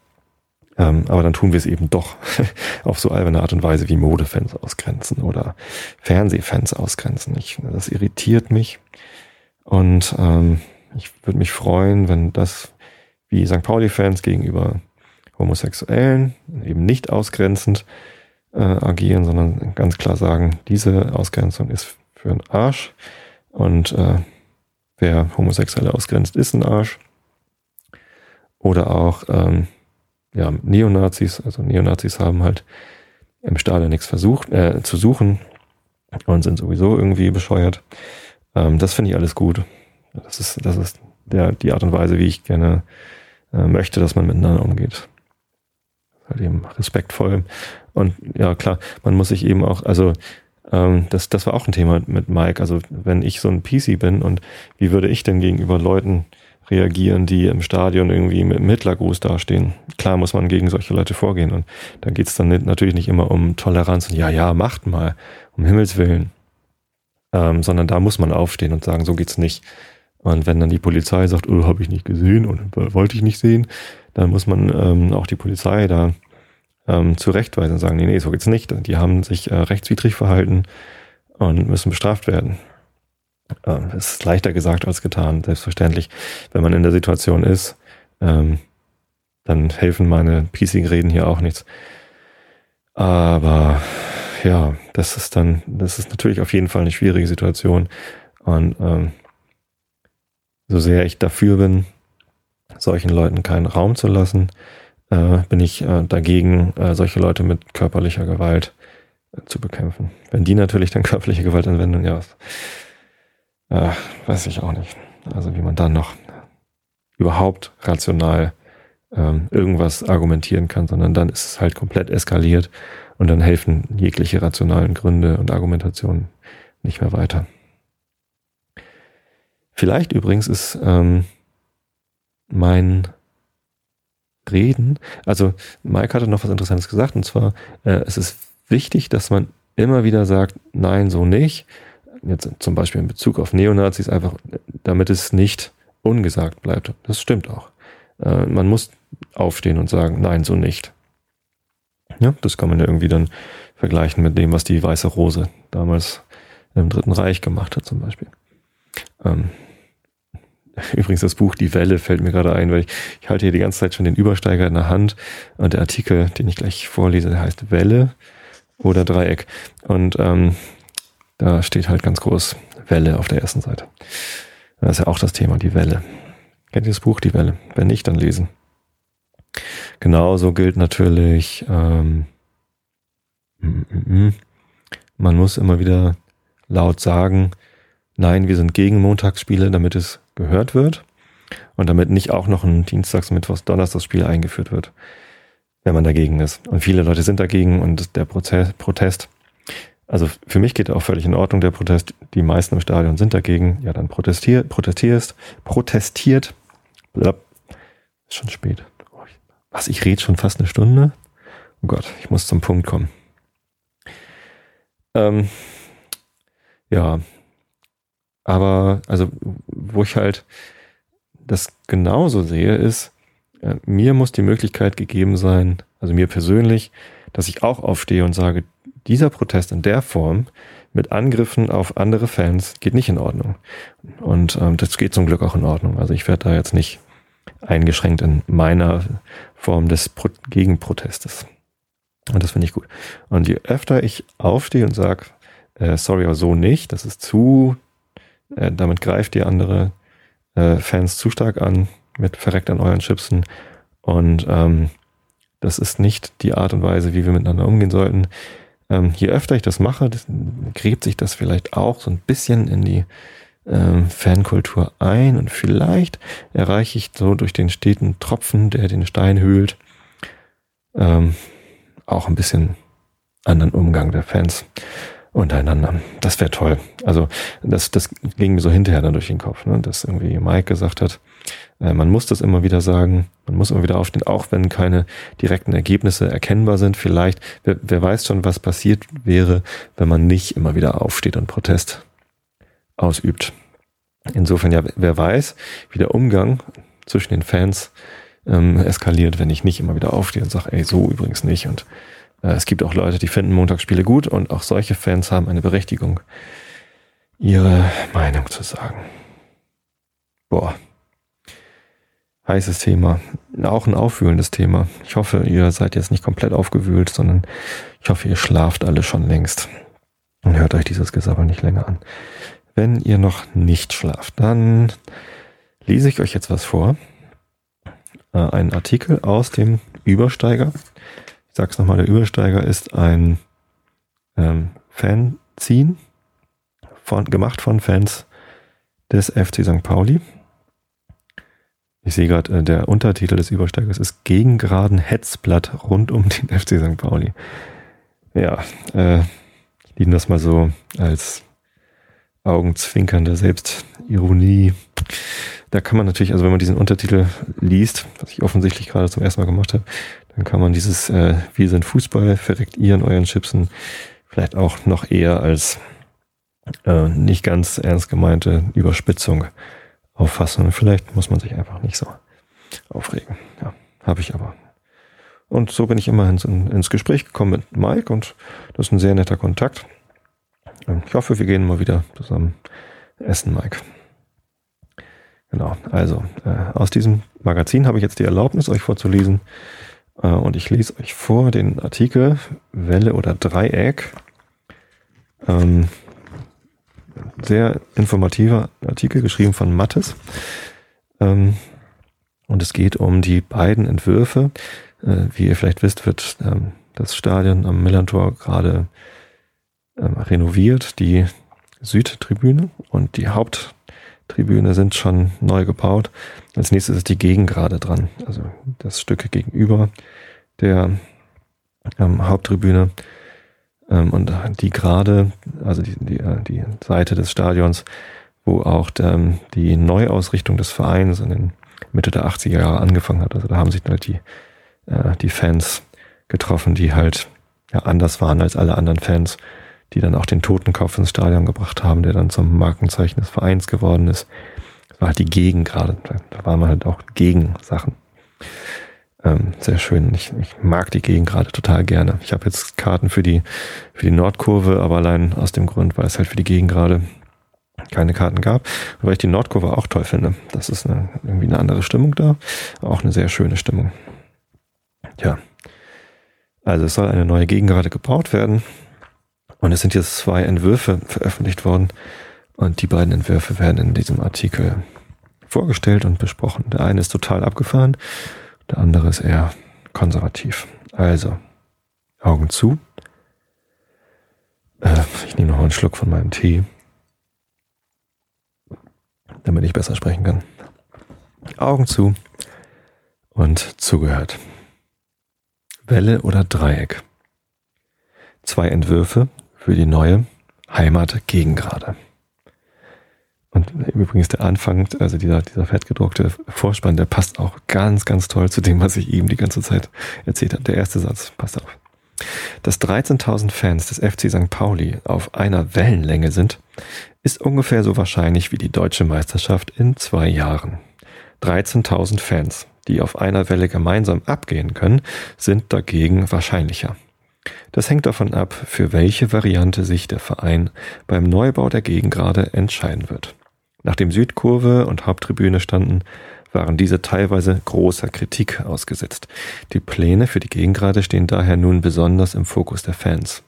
Ähm, aber dann tun wir es eben doch auf so alberne Art und Weise wie Modefans ausgrenzen oder Fernsehfans ausgrenzen. Ich, das irritiert mich und ähm, ich würde mich freuen, wenn das wie St. Pauli-Fans gegenüber Homosexuellen eben nicht ausgrenzend äh, agieren, sondern ganz klar sagen, diese Ausgrenzung ist für einen Arsch und äh, wer Homosexuelle ausgrenzt, ist ein Arsch. Oder auch ähm, ja, Neonazis, also Neonazis haben halt im Stadion nichts versucht äh, zu suchen und sind sowieso irgendwie bescheuert. Ähm, das finde ich alles gut. Das ist, das ist der, die Art und Weise, wie ich gerne äh, möchte, dass man miteinander umgeht. Halt eben respektvoll. Und ja, klar, man muss sich eben auch, also ähm, das, das war auch ein Thema mit Mike. Also wenn ich so ein PC bin und wie würde ich denn gegenüber Leuten reagieren, die im Stadion irgendwie mit dem Hitlergruß dastehen. Klar muss man gegen solche Leute vorgehen und da geht es dann natürlich nicht immer um Toleranz und ja, ja, macht mal, um Himmels Willen. Ähm, sondern da muss man aufstehen und sagen, so geht's nicht. Und wenn dann die Polizei sagt, oh, habe ich nicht gesehen und wollte ich nicht sehen, dann muss man ähm, auch die Polizei da ähm, zurechtweisen und sagen, nee, nee, so geht's nicht. Die haben sich äh, rechtswidrig verhalten und müssen bestraft werden. Ähm, das ist leichter gesagt als getan, selbstverständlich. Wenn man in der Situation ist, ähm, dann helfen meine piecigen Reden hier auch nichts. Aber ja, das ist dann, das ist natürlich auf jeden Fall eine schwierige Situation. Und ähm, so sehr ich dafür bin, solchen Leuten keinen Raum zu lassen, äh, bin ich äh, dagegen, äh, solche Leute mit körperlicher Gewalt äh, zu bekämpfen. Wenn die natürlich dann körperliche Gewalt anwenden, ja, äh, weiß ich auch nicht. Also wie man dann noch überhaupt rational ähm, irgendwas argumentieren kann, sondern dann ist es halt komplett eskaliert und dann helfen jegliche rationalen Gründe und Argumentationen nicht mehr weiter. Vielleicht übrigens ist ähm, mein reden. Also Mike hatte noch was Interessantes gesagt und zwar, äh, es ist wichtig, dass man immer wieder sagt, nein, so nicht. Jetzt zum Beispiel in Bezug auf Neonazis einfach, damit es nicht ungesagt bleibt. Das stimmt auch. Äh, man muss aufstehen und sagen, nein, so nicht. Ja, das kann man ja irgendwie dann vergleichen mit dem, was die Weiße Rose damals im Dritten Reich gemacht hat zum Beispiel. Ähm, übrigens das Buch Die Welle fällt mir gerade ein, weil ich, ich halte hier die ganze Zeit schon den Übersteiger in der Hand und der Artikel, den ich gleich vorlese, der heißt Welle oder Dreieck. Und ähm, da steht halt ganz groß Welle auf der ersten Seite. Das ist ja auch das Thema, die Welle. Kennt ihr das Buch, die Welle? Wenn nicht, dann lesen. Genauso gilt natürlich, ähm, mm, mm, mm. man muss immer wieder laut sagen, nein, wir sind gegen Montagsspiele, damit es gehört wird und damit nicht auch noch ein Dienstags-, Mittwochs-, Donnerstagsspiel eingeführt wird, wenn man dagegen ist. Und viele Leute sind dagegen und der Protest, also für mich geht auch völlig in Ordnung, der Protest, die meisten im Stadion sind dagegen, ja, dann protestiert, protestierst, protestiert, blab, ist schon spät. Was, ich rede schon fast eine Stunde? Oh Gott, ich muss zum Punkt kommen. Ähm, ja, aber also wo ich halt das genauso sehe, ist, äh, mir muss die Möglichkeit gegeben sein, also mir persönlich, dass ich auch aufstehe und sage, dieser Protest in der Form mit Angriffen auf andere Fans geht nicht in Ordnung. Und ähm, das geht zum Glück auch in Ordnung. Also ich werde da jetzt nicht eingeschränkt in meiner Form des Pro Gegenprotestes. Und das finde ich gut. Und je öfter ich aufstehe und sage, äh, sorry, aber so nicht, das ist zu, äh, damit greift ihr andere äh, Fans zu stark an, mit verreckt an euren Chipsen. Und ähm, das ist nicht die Art und Weise, wie wir miteinander umgehen sollten. Ähm, je öfter ich das mache, das, gräbt sich das vielleicht auch so ein bisschen in die ähm, Fankultur ein und vielleicht erreiche ich so durch den steten Tropfen, der den Stein höhlt, ähm, auch ein bisschen anderen Umgang der Fans untereinander. Das wäre toll. Also das, das ging mir so hinterher dann durch den Kopf, ne? dass irgendwie Mike gesagt hat, man muss das immer wieder sagen, man muss immer wieder aufstehen, auch wenn keine direkten Ergebnisse erkennbar sind. Vielleicht, wer, wer weiß schon, was passiert wäre, wenn man nicht immer wieder aufsteht und Protest ausübt. Insofern ja, wer weiß, wie der Umgang zwischen den Fans ähm, eskaliert, wenn ich nicht immer wieder aufstehe und sage, ey, so übrigens nicht und äh, es gibt auch Leute, die finden Montagsspiele gut und auch solche Fans haben eine Berechtigung, ihre Meinung zu sagen. Boah. Heißes Thema. Auch ein aufwühlendes Thema. Ich hoffe, ihr seid jetzt nicht komplett aufgewühlt, sondern ich hoffe, ihr schlaft alle schon längst und hört euch dieses Gesabbel nicht länger an. Wenn ihr noch nicht schlaft, dann lese ich euch jetzt was vor. Äh, ein Artikel aus dem Übersteiger ich sag's nochmal, der Übersteiger ist ein ähm, Fanzine von, gemacht von Fans des FC St. Pauli. Ich sehe gerade, äh, der Untertitel des Übersteigers ist Gegengeraden Hetzblatt rund um den FC St. Pauli. Ja, äh, ich nehme das mal so als augenzwinkernde Selbstironie. Da kann man natürlich, also wenn man diesen Untertitel liest, was ich offensichtlich gerade zum ersten Mal gemacht habe, dann kann man dieses äh, Wir sind Fußball, verreckt ihr in euren Chipsen vielleicht auch noch eher als äh, nicht ganz ernst gemeinte Überspitzung auffassen. Vielleicht muss man sich einfach nicht so aufregen. Ja, habe ich aber. Und so bin ich immer ins, ins Gespräch gekommen mit Mike und das ist ein sehr netter Kontakt. Ich hoffe, wir gehen mal wieder zusammen essen, Mike. Genau, also äh, aus diesem Magazin habe ich jetzt die Erlaubnis, euch vorzulesen, äh, und ich lese euch vor den Artikel Welle oder Dreieck. Ähm, sehr informativer Artikel, geschrieben von Mattes. Ähm, und es geht um die beiden Entwürfe. Äh, wie ihr vielleicht wisst, wird ähm, das Stadion am Millantor gerade ähm, renoviert. Die Südtribüne und die Haupttribüne sind schon neu gebaut. Als nächstes ist die Gegengrade dran, also das Stück gegenüber der ähm, Haupttribüne. Ähm, und die Gerade, also die, die, äh, die Seite des Stadions, wo auch der, die Neuausrichtung des Vereins in den Mitte der 80er Jahre angefangen hat. Also da haben sich halt die, äh, die Fans getroffen, die halt ja, anders waren als alle anderen Fans, die dann auch den Totenkopf ins Stadion gebracht haben, der dann zum Markenzeichen des Vereins geworden ist war halt die Gegen gerade. Da waren wir halt auch gegen Sachen. Ähm, sehr schön. Ich, ich mag die Gegend gerade total gerne. Ich habe jetzt Karten für die, für die Nordkurve, aber allein aus dem Grund, weil es halt für die Gegend gerade keine Karten gab. Und weil ich die Nordkurve auch toll finde. Das ist eine, irgendwie eine andere Stimmung da. Auch eine sehr schöne Stimmung. Ja. Also es soll eine neue Gegend gerade gebaut werden. Und es sind jetzt zwei Entwürfe veröffentlicht worden. Und die beiden Entwürfe werden in diesem Artikel vorgestellt und besprochen. Der eine ist total abgefahren, der andere ist eher konservativ. Also, Augen zu. Äh, ich nehme noch einen Schluck von meinem Tee, damit ich besser sprechen kann. Augen zu und zugehört. Welle oder Dreieck. Zwei Entwürfe für die neue Heimat Gegengrade. Und übrigens der Anfang, also dieser, dieser fettgedruckte Vorspann, der passt auch ganz, ganz toll zu dem, was ich eben die ganze Zeit erzählt habe. Der erste Satz, passt auf. Dass 13.000 Fans des FC St. Pauli auf einer Wellenlänge sind, ist ungefähr so wahrscheinlich wie die deutsche Meisterschaft in zwei Jahren. 13.000 Fans, die auf einer Welle gemeinsam abgehen können, sind dagegen wahrscheinlicher. Das hängt davon ab, für welche Variante sich der Verein beim Neubau der Gegengrade entscheiden wird. Nachdem Südkurve und Haupttribüne standen, waren diese teilweise großer Kritik ausgesetzt. Die Pläne für die Gegengrade stehen daher nun besonders im Fokus der Fans.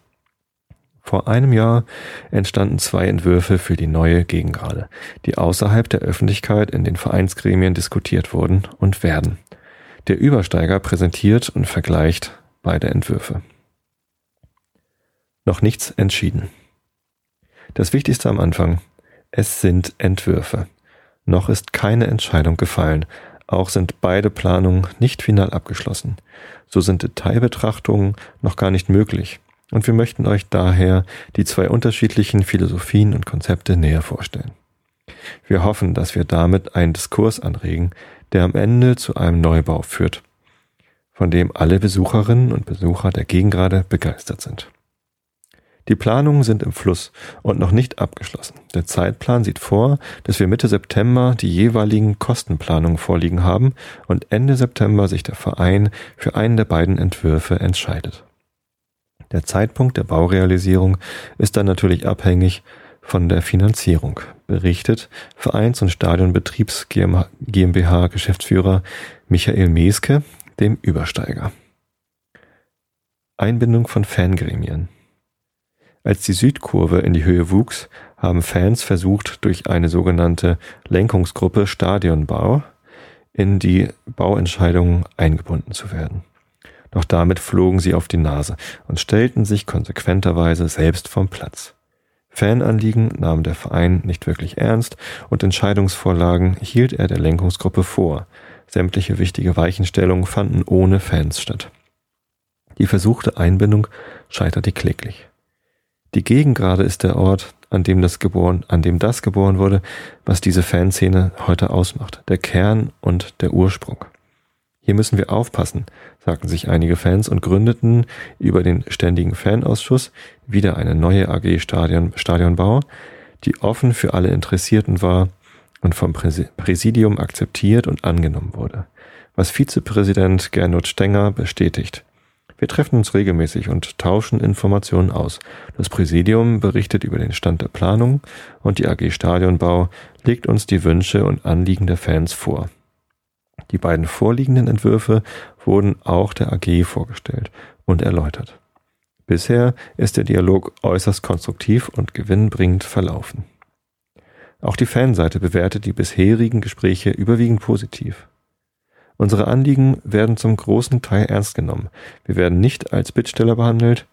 Vor einem Jahr entstanden zwei Entwürfe für die neue Gegengrade, die außerhalb der Öffentlichkeit in den Vereinsgremien diskutiert wurden und werden. Der Übersteiger präsentiert und vergleicht beide Entwürfe. Noch nichts entschieden. Das Wichtigste am Anfang. Es sind Entwürfe. Noch ist keine Entscheidung gefallen. Auch sind beide Planungen nicht final abgeschlossen. So sind Detailbetrachtungen noch gar nicht möglich. Und wir möchten euch daher die zwei unterschiedlichen Philosophien und Konzepte näher vorstellen. Wir hoffen, dass wir damit einen Diskurs anregen, der am Ende zu einem Neubau führt, von dem alle Besucherinnen und Besucher der Gegengrade begeistert sind. Die Planungen sind im Fluss und noch nicht abgeschlossen. Der Zeitplan sieht vor, dass wir Mitte September die jeweiligen Kostenplanungen vorliegen haben und Ende September sich der Verein für einen der beiden Entwürfe entscheidet. Der Zeitpunkt der Baurealisierung ist dann natürlich abhängig von der Finanzierung, berichtet Vereins- und Stadionbetriebs GmbH Geschäftsführer Michael Meske dem Übersteiger. Einbindung von Fangremien. Als die Südkurve in die Höhe wuchs, haben Fans versucht, durch eine sogenannte Lenkungsgruppe Stadionbau in die Bauentscheidungen eingebunden zu werden. Doch damit flogen sie auf die Nase und stellten sich konsequenterweise selbst vom Platz. Fananliegen nahm der Verein nicht wirklich ernst und Entscheidungsvorlagen hielt er der Lenkungsgruppe vor. Sämtliche wichtige Weichenstellungen fanden ohne Fans statt. Die versuchte Einbindung scheiterte kläglich. Die Gegengrade ist der Ort, an dem das geboren, an dem das geboren wurde, was diese Fanszene heute ausmacht. Der Kern und der Ursprung. Hier müssen wir aufpassen, sagten sich einige Fans und gründeten über den ständigen Fanausschuss wieder eine neue AG Stadion, Stadionbau, die offen für alle Interessierten war und vom Präsidium akzeptiert und angenommen wurde. Was Vizepräsident Gernot Stenger bestätigt. Wir treffen uns regelmäßig und tauschen Informationen aus. Das Präsidium berichtet über den Stand der Planung und die AG Stadionbau legt uns die Wünsche und Anliegen der Fans vor. Die beiden vorliegenden Entwürfe wurden auch der AG vorgestellt und erläutert. Bisher ist der Dialog äußerst konstruktiv und gewinnbringend verlaufen. Auch die Fanseite bewertet die bisherigen Gespräche überwiegend positiv. Unsere Anliegen werden zum großen Teil ernst genommen. Wir werden nicht als Bittsteller behandelt,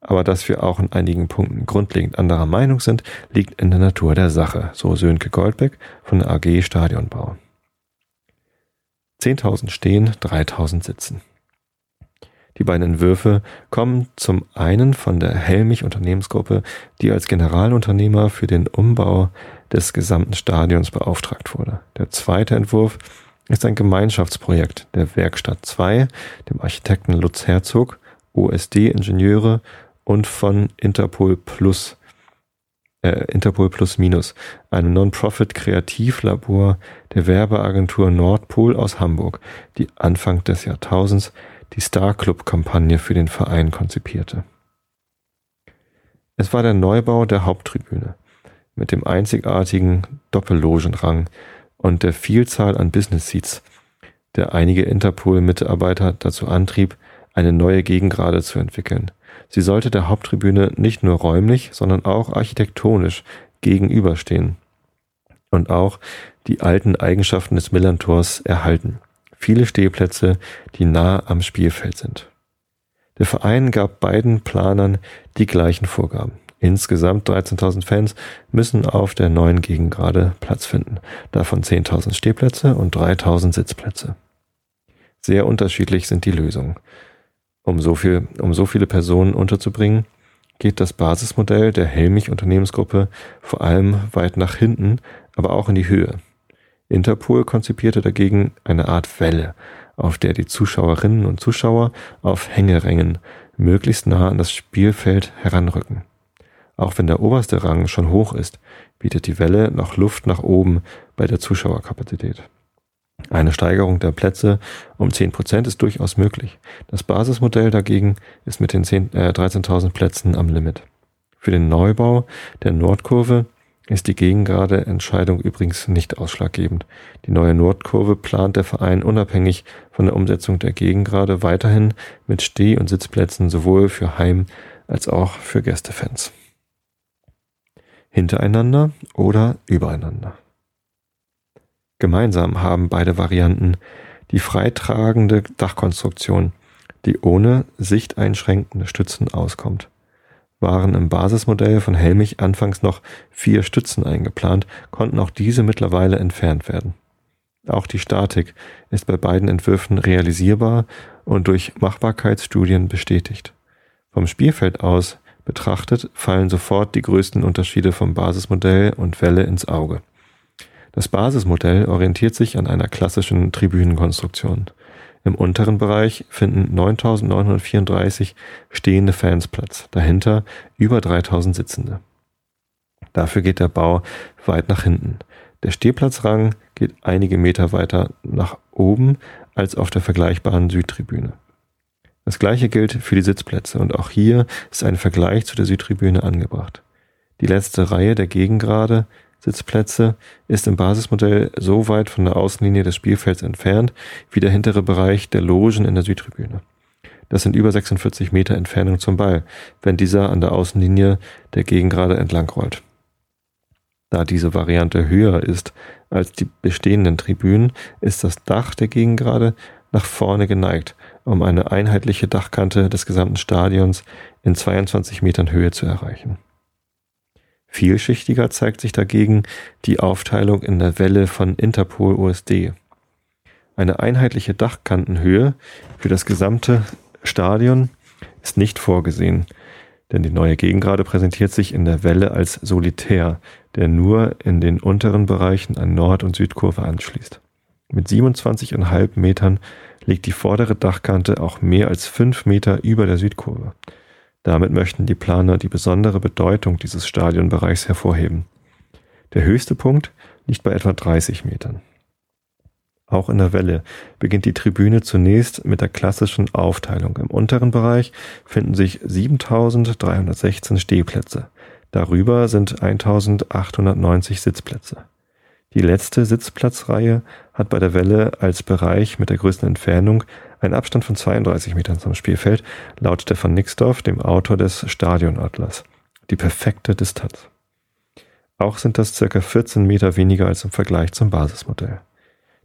aber dass wir auch in einigen Punkten grundlegend anderer Meinung sind, liegt in der Natur der Sache, so Sönke Goldbeck von der AG Stadionbau. 10.000 stehen, 3.000 sitzen. Die beiden Entwürfe kommen zum einen von der Helmich Unternehmensgruppe, die als Generalunternehmer für den Umbau des gesamten Stadions beauftragt wurde. Der zweite Entwurf ist ein Gemeinschaftsprojekt der Werkstatt 2, dem Architekten Lutz Herzog, OSD-Ingenieure und von Interpol Plus äh, Interpol Plus Minus, einem Non-Profit-Kreativlabor der Werbeagentur Nordpol aus Hamburg, die Anfang des Jahrtausends die Star Club-Kampagne für den Verein konzipierte. Es war der Neubau der Haupttribüne mit dem einzigartigen Doppellogenrang und der Vielzahl an Business Seats, der einige Interpol-Mitarbeiter dazu antrieb, eine neue Gegengrade zu entwickeln. Sie sollte der Haupttribüne nicht nur räumlich, sondern auch architektonisch gegenüberstehen und auch die alten Eigenschaften des Millantors erhalten. Viele Stehplätze, die nah am Spielfeld sind. Der Verein gab beiden Planern die gleichen Vorgaben. Insgesamt 13.000 Fans müssen auf der neuen Gegengrade Platz finden, davon 10.000 Stehplätze und 3.000 Sitzplätze. Sehr unterschiedlich sind die Lösungen. Um so, viel, um so viele Personen unterzubringen, geht das Basismodell der Helmich Unternehmensgruppe vor allem weit nach hinten, aber auch in die Höhe. Interpol konzipierte dagegen eine Art Welle, auf der die Zuschauerinnen und Zuschauer auf Hängerängen möglichst nah an das Spielfeld heranrücken. Auch wenn der oberste Rang schon hoch ist, bietet die Welle noch Luft nach oben bei der Zuschauerkapazität. Eine Steigerung der Plätze um 10% ist durchaus möglich. Das Basismodell dagegen ist mit den äh, 13.000 Plätzen am Limit. Für den Neubau der Nordkurve ist die gegengrade Entscheidung übrigens nicht ausschlaggebend. Die neue Nordkurve plant der Verein unabhängig von der Umsetzung der Gegengrade weiterhin mit Steh- und Sitzplätzen sowohl für Heim- als auch für Gästefans hintereinander oder übereinander. Gemeinsam haben beide Varianten die freitragende Dachkonstruktion, die ohne sichteinschränkende Stützen auskommt. Waren im Basismodell von Helmich anfangs noch vier Stützen eingeplant, konnten auch diese mittlerweile entfernt werden. Auch die Statik ist bei beiden Entwürfen realisierbar und durch Machbarkeitsstudien bestätigt. Vom Spielfeld aus betrachtet, fallen sofort die größten Unterschiede vom Basismodell und Welle ins Auge. Das Basismodell orientiert sich an einer klassischen Tribünenkonstruktion. Im unteren Bereich finden 9934 stehende Fans Platz, dahinter über 3000 Sitzende. Dafür geht der Bau weit nach hinten. Der Stehplatzrang geht einige Meter weiter nach oben als auf der vergleichbaren Südtribüne. Das gleiche gilt für die Sitzplätze und auch hier ist ein Vergleich zu der Südtribüne angebracht. Die letzte Reihe der Gegengrade Sitzplätze ist im Basismodell so weit von der Außenlinie des Spielfelds entfernt wie der hintere Bereich der Logen in der Südtribüne. Das sind über 46 Meter Entfernung zum Ball, wenn dieser an der Außenlinie der Gegengrade entlang rollt. Da diese Variante höher ist als die bestehenden Tribünen, ist das Dach der Gegengrade nach vorne geneigt um eine einheitliche Dachkante des gesamten Stadions in 22 Metern Höhe zu erreichen. Vielschichtiger zeigt sich dagegen die Aufteilung in der Welle von Interpol USD. Eine einheitliche Dachkantenhöhe für das gesamte Stadion ist nicht vorgesehen, denn die neue Gegengrade präsentiert sich in der Welle als Solitär, der nur in den unteren Bereichen an Nord- und Südkurve anschließt. Mit 27,5 Metern liegt die vordere Dachkante auch mehr als fünf Meter über der Südkurve. Damit möchten die Planer die besondere Bedeutung dieses Stadionbereichs hervorheben. Der höchste Punkt liegt bei etwa 30 Metern. Auch in der Welle beginnt die Tribüne zunächst mit der klassischen Aufteilung. Im unteren Bereich finden sich 7316 Stehplätze. Darüber sind 1890 Sitzplätze. Die letzte Sitzplatzreihe hat bei der Welle als Bereich mit der größten Entfernung einen Abstand von 32 Metern zum Spielfeld, laut Stefan Nixdorf, dem Autor des Stadionatlas. Die perfekte Distanz. Auch sind das circa 14 Meter weniger als im Vergleich zum Basismodell.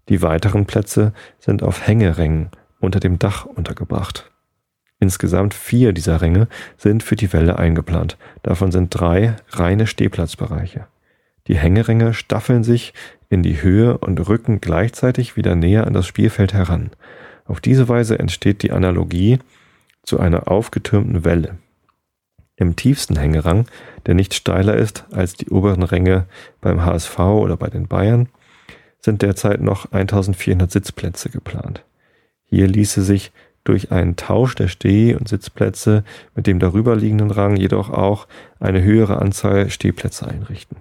Die weiteren Plätze sind auf Hängerängen unter dem Dach untergebracht. Insgesamt vier dieser Ränge sind für die Welle eingeplant. Davon sind drei reine Stehplatzbereiche. Die Hängeränge staffeln sich in die Höhe und rücken gleichzeitig wieder näher an das Spielfeld heran. Auf diese Weise entsteht die Analogie zu einer aufgetürmten Welle. Im tiefsten Hängerang, der nicht steiler ist als die oberen Ränge beim HSV oder bei den Bayern, sind derzeit noch 1400 Sitzplätze geplant. Hier ließe sich durch einen Tausch der Steh- und Sitzplätze mit dem darüberliegenden Rang jedoch auch eine höhere Anzahl Stehplätze einrichten.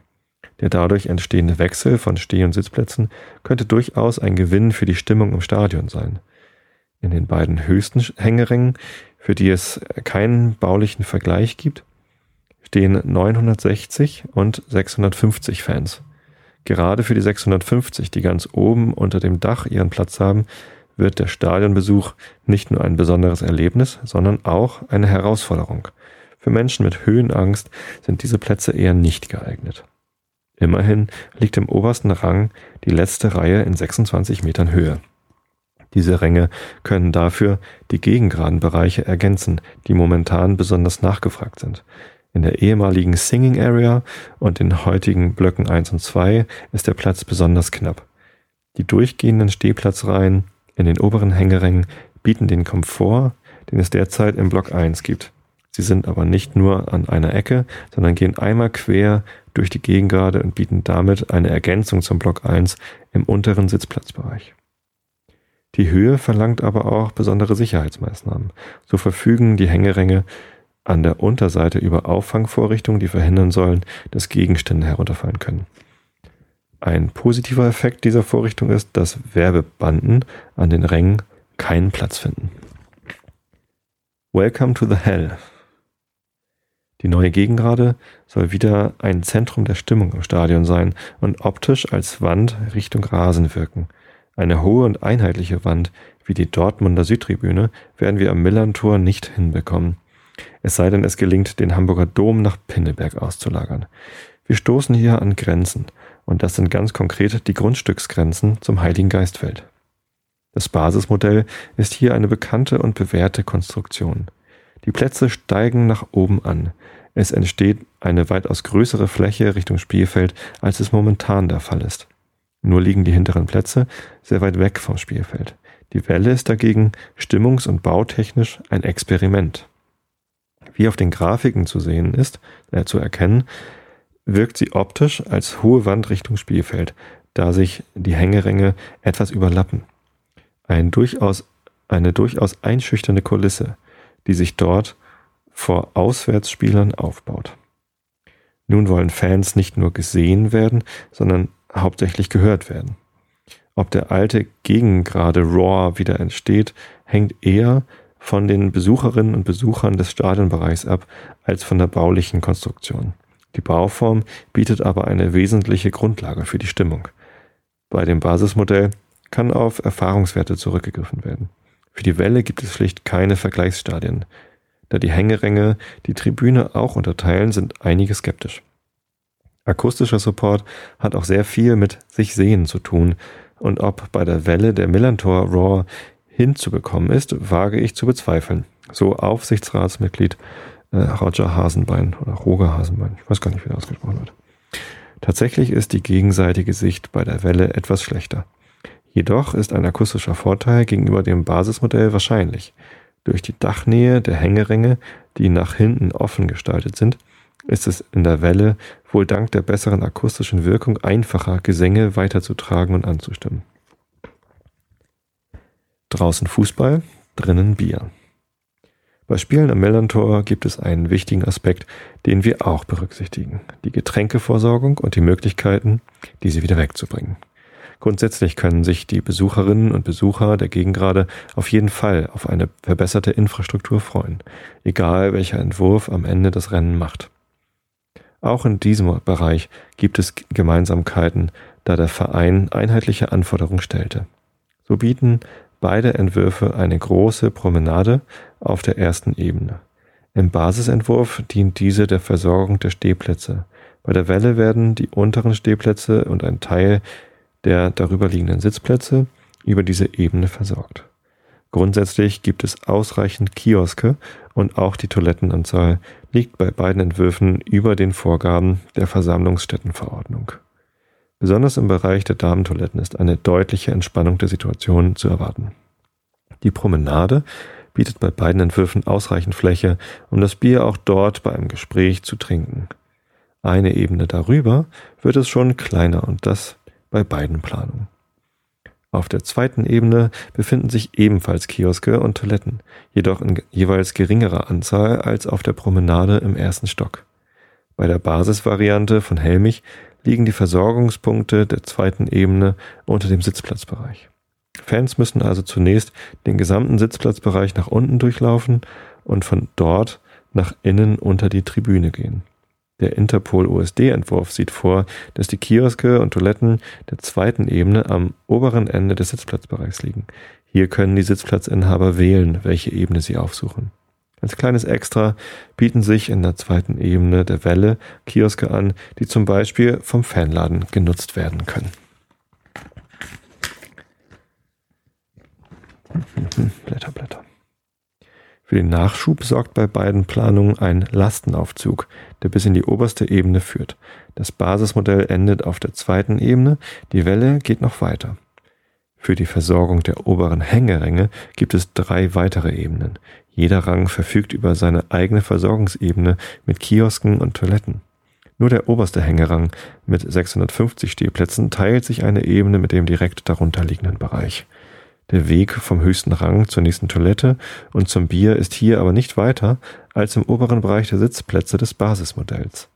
Der dadurch entstehende Wechsel von Steh- und Sitzplätzen könnte durchaus ein Gewinn für die Stimmung im Stadion sein. In den beiden höchsten Hängerängen, für die es keinen baulichen Vergleich gibt, stehen 960 und 650 Fans. Gerade für die 650, die ganz oben unter dem Dach ihren Platz haben, wird der Stadionbesuch nicht nur ein besonderes Erlebnis, sondern auch eine Herausforderung. Für Menschen mit Höhenangst sind diese Plätze eher nicht geeignet. Immerhin liegt im obersten Rang die letzte Reihe in 26 Metern Höhe. Diese Ränge können dafür die gegengeraden Bereiche ergänzen, die momentan besonders nachgefragt sind. In der ehemaligen Singing Area und den heutigen Blöcken 1 und 2 ist der Platz besonders knapp. Die durchgehenden Stehplatzreihen in den oberen Hängerängen bieten den Komfort, den es derzeit im Block 1 gibt. Sie sind aber nicht nur an einer Ecke, sondern gehen einmal quer durch die Gegengrade und bieten damit eine Ergänzung zum Block 1 im unteren Sitzplatzbereich. Die Höhe verlangt aber auch besondere Sicherheitsmaßnahmen. So verfügen die Hängeränge an der Unterseite über Auffangvorrichtungen, die verhindern sollen, dass Gegenstände herunterfallen können. Ein positiver Effekt dieser Vorrichtung ist, dass Werbebanden an den Rängen keinen Platz finden. Welcome to the Hell die neue Gegengrade soll wieder ein Zentrum der Stimmung im Stadion sein und optisch als Wand Richtung Rasen wirken. Eine hohe und einheitliche Wand wie die Dortmunder Südtribüne werden wir am Millerntor nicht hinbekommen. Es sei denn, es gelingt, den Hamburger Dom nach Pinneberg auszulagern. Wir stoßen hier an Grenzen und das sind ganz konkret die Grundstücksgrenzen zum Heiligen Geistfeld. Das Basismodell ist hier eine bekannte und bewährte Konstruktion. Die Plätze steigen nach oben an. Es entsteht eine weitaus größere Fläche Richtung Spielfeld, als es momentan der Fall ist. Nur liegen die hinteren Plätze sehr weit weg vom Spielfeld. Die Welle ist dagegen stimmungs- und bautechnisch ein Experiment. Wie auf den Grafiken zu sehen ist, äh, zu erkennen, wirkt sie optisch als hohe Wand Richtung Spielfeld, da sich die Hängeränge etwas überlappen. Ein durchaus, eine durchaus einschüchternde Kulisse die sich dort vor Auswärtsspielern aufbaut. Nun wollen Fans nicht nur gesehen werden, sondern hauptsächlich gehört werden. Ob der alte Gegengrade Raw wieder entsteht, hängt eher von den Besucherinnen und Besuchern des Stadionbereichs ab als von der baulichen Konstruktion. Die Bauform bietet aber eine wesentliche Grundlage für die Stimmung. Bei dem Basismodell kann auf Erfahrungswerte zurückgegriffen werden. Für die Welle gibt es schlicht keine Vergleichsstadien. Da die Hängeränge die Tribüne auch unterteilen, sind einige skeptisch. Akustischer Support hat auch sehr viel mit sich sehen zu tun und ob bei der Welle der Millantor Raw hinzubekommen ist, wage ich zu bezweifeln. So Aufsichtsratsmitglied äh, Roger Hasenbein oder Roger Hasenbein, ich weiß gar nicht, wie der ausgesprochen wird. Tatsächlich ist die gegenseitige Sicht bei der Welle etwas schlechter. Jedoch ist ein akustischer Vorteil gegenüber dem Basismodell wahrscheinlich. Durch die Dachnähe der Hängeränge, die nach hinten offen gestaltet sind, ist es in der Welle wohl dank der besseren akustischen Wirkung einfacher, Gesänge weiterzutragen und anzustimmen. Draußen Fußball, drinnen Bier. Bei Spielen am Mellantor gibt es einen wichtigen Aspekt, den wir auch berücksichtigen. Die Getränkeversorgung und die Möglichkeiten, diese wieder wegzubringen. Grundsätzlich können sich die Besucherinnen und Besucher der Gegengrade auf jeden Fall auf eine verbesserte Infrastruktur freuen, egal welcher Entwurf am Ende das Rennen macht. Auch in diesem Bereich gibt es Gemeinsamkeiten, da der Verein einheitliche Anforderungen stellte. So bieten beide Entwürfe eine große Promenade auf der ersten Ebene. Im Basisentwurf dient diese der Versorgung der Stehplätze. Bei der Welle werden die unteren Stehplätze und ein Teil der darüberliegenden Sitzplätze über diese Ebene versorgt. Grundsätzlich gibt es ausreichend Kioske und auch die Toilettenanzahl liegt bei beiden Entwürfen über den Vorgaben der Versammlungsstättenverordnung. Besonders im Bereich der Damentoiletten ist eine deutliche Entspannung der Situation zu erwarten. Die Promenade bietet bei beiden Entwürfen ausreichend Fläche, um das Bier auch dort bei einem Gespräch zu trinken. Eine Ebene darüber wird es schon kleiner und das bei beiden Planungen. Auf der zweiten Ebene befinden sich ebenfalls Kioske und Toiletten, jedoch in jeweils geringerer Anzahl als auf der Promenade im ersten Stock. Bei der Basisvariante von Helmich liegen die Versorgungspunkte der zweiten Ebene unter dem Sitzplatzbereich. Fans müssen also zunächst den gesamten Sitzplatzbereich nach unten durchlaufen und von dort nach innen unter die Tribüne gehen. Der Interpol USD-Entwurf sieht vor, dass die Kioske und Toiletten der zweiten Ebene am oberen Ende des Sitzplatzbereichs liegen. Hier können die Sitzplatzinhaber wählen, welche Ebene sie aufsuchen. Als kleines Extra bieten sich in der zweiten Ebene der Welle Kioske an, die zum Beispiel vom Fanladen genutzt werden können. Blätter, Blätter. Für den Nachschub sorgt bei beiden Planungen ein Lastenaufzug, der bis in die oberste Ebene führt. Das Basismodell endet auf der zweiten Ebene, die Welle geht noch weiter. Für die Versorgung der oberen Hängeränge gibt es drei weitere Ebenen. Jeder Rang verfügt über seine eigene Versorgungsebene mit Kiosken und Toiletten. Nur der oberste Hängerang mit 650 Stehplätzen teilt sich eine Ebene mit dem direkt darunter liegenden Bereich. Der Weg vom höchsten Rang zur nächsten Toilette und zum Bier ist hier aber nicht weiter als im oberen Bereich der Sitzplätze des Basismodells.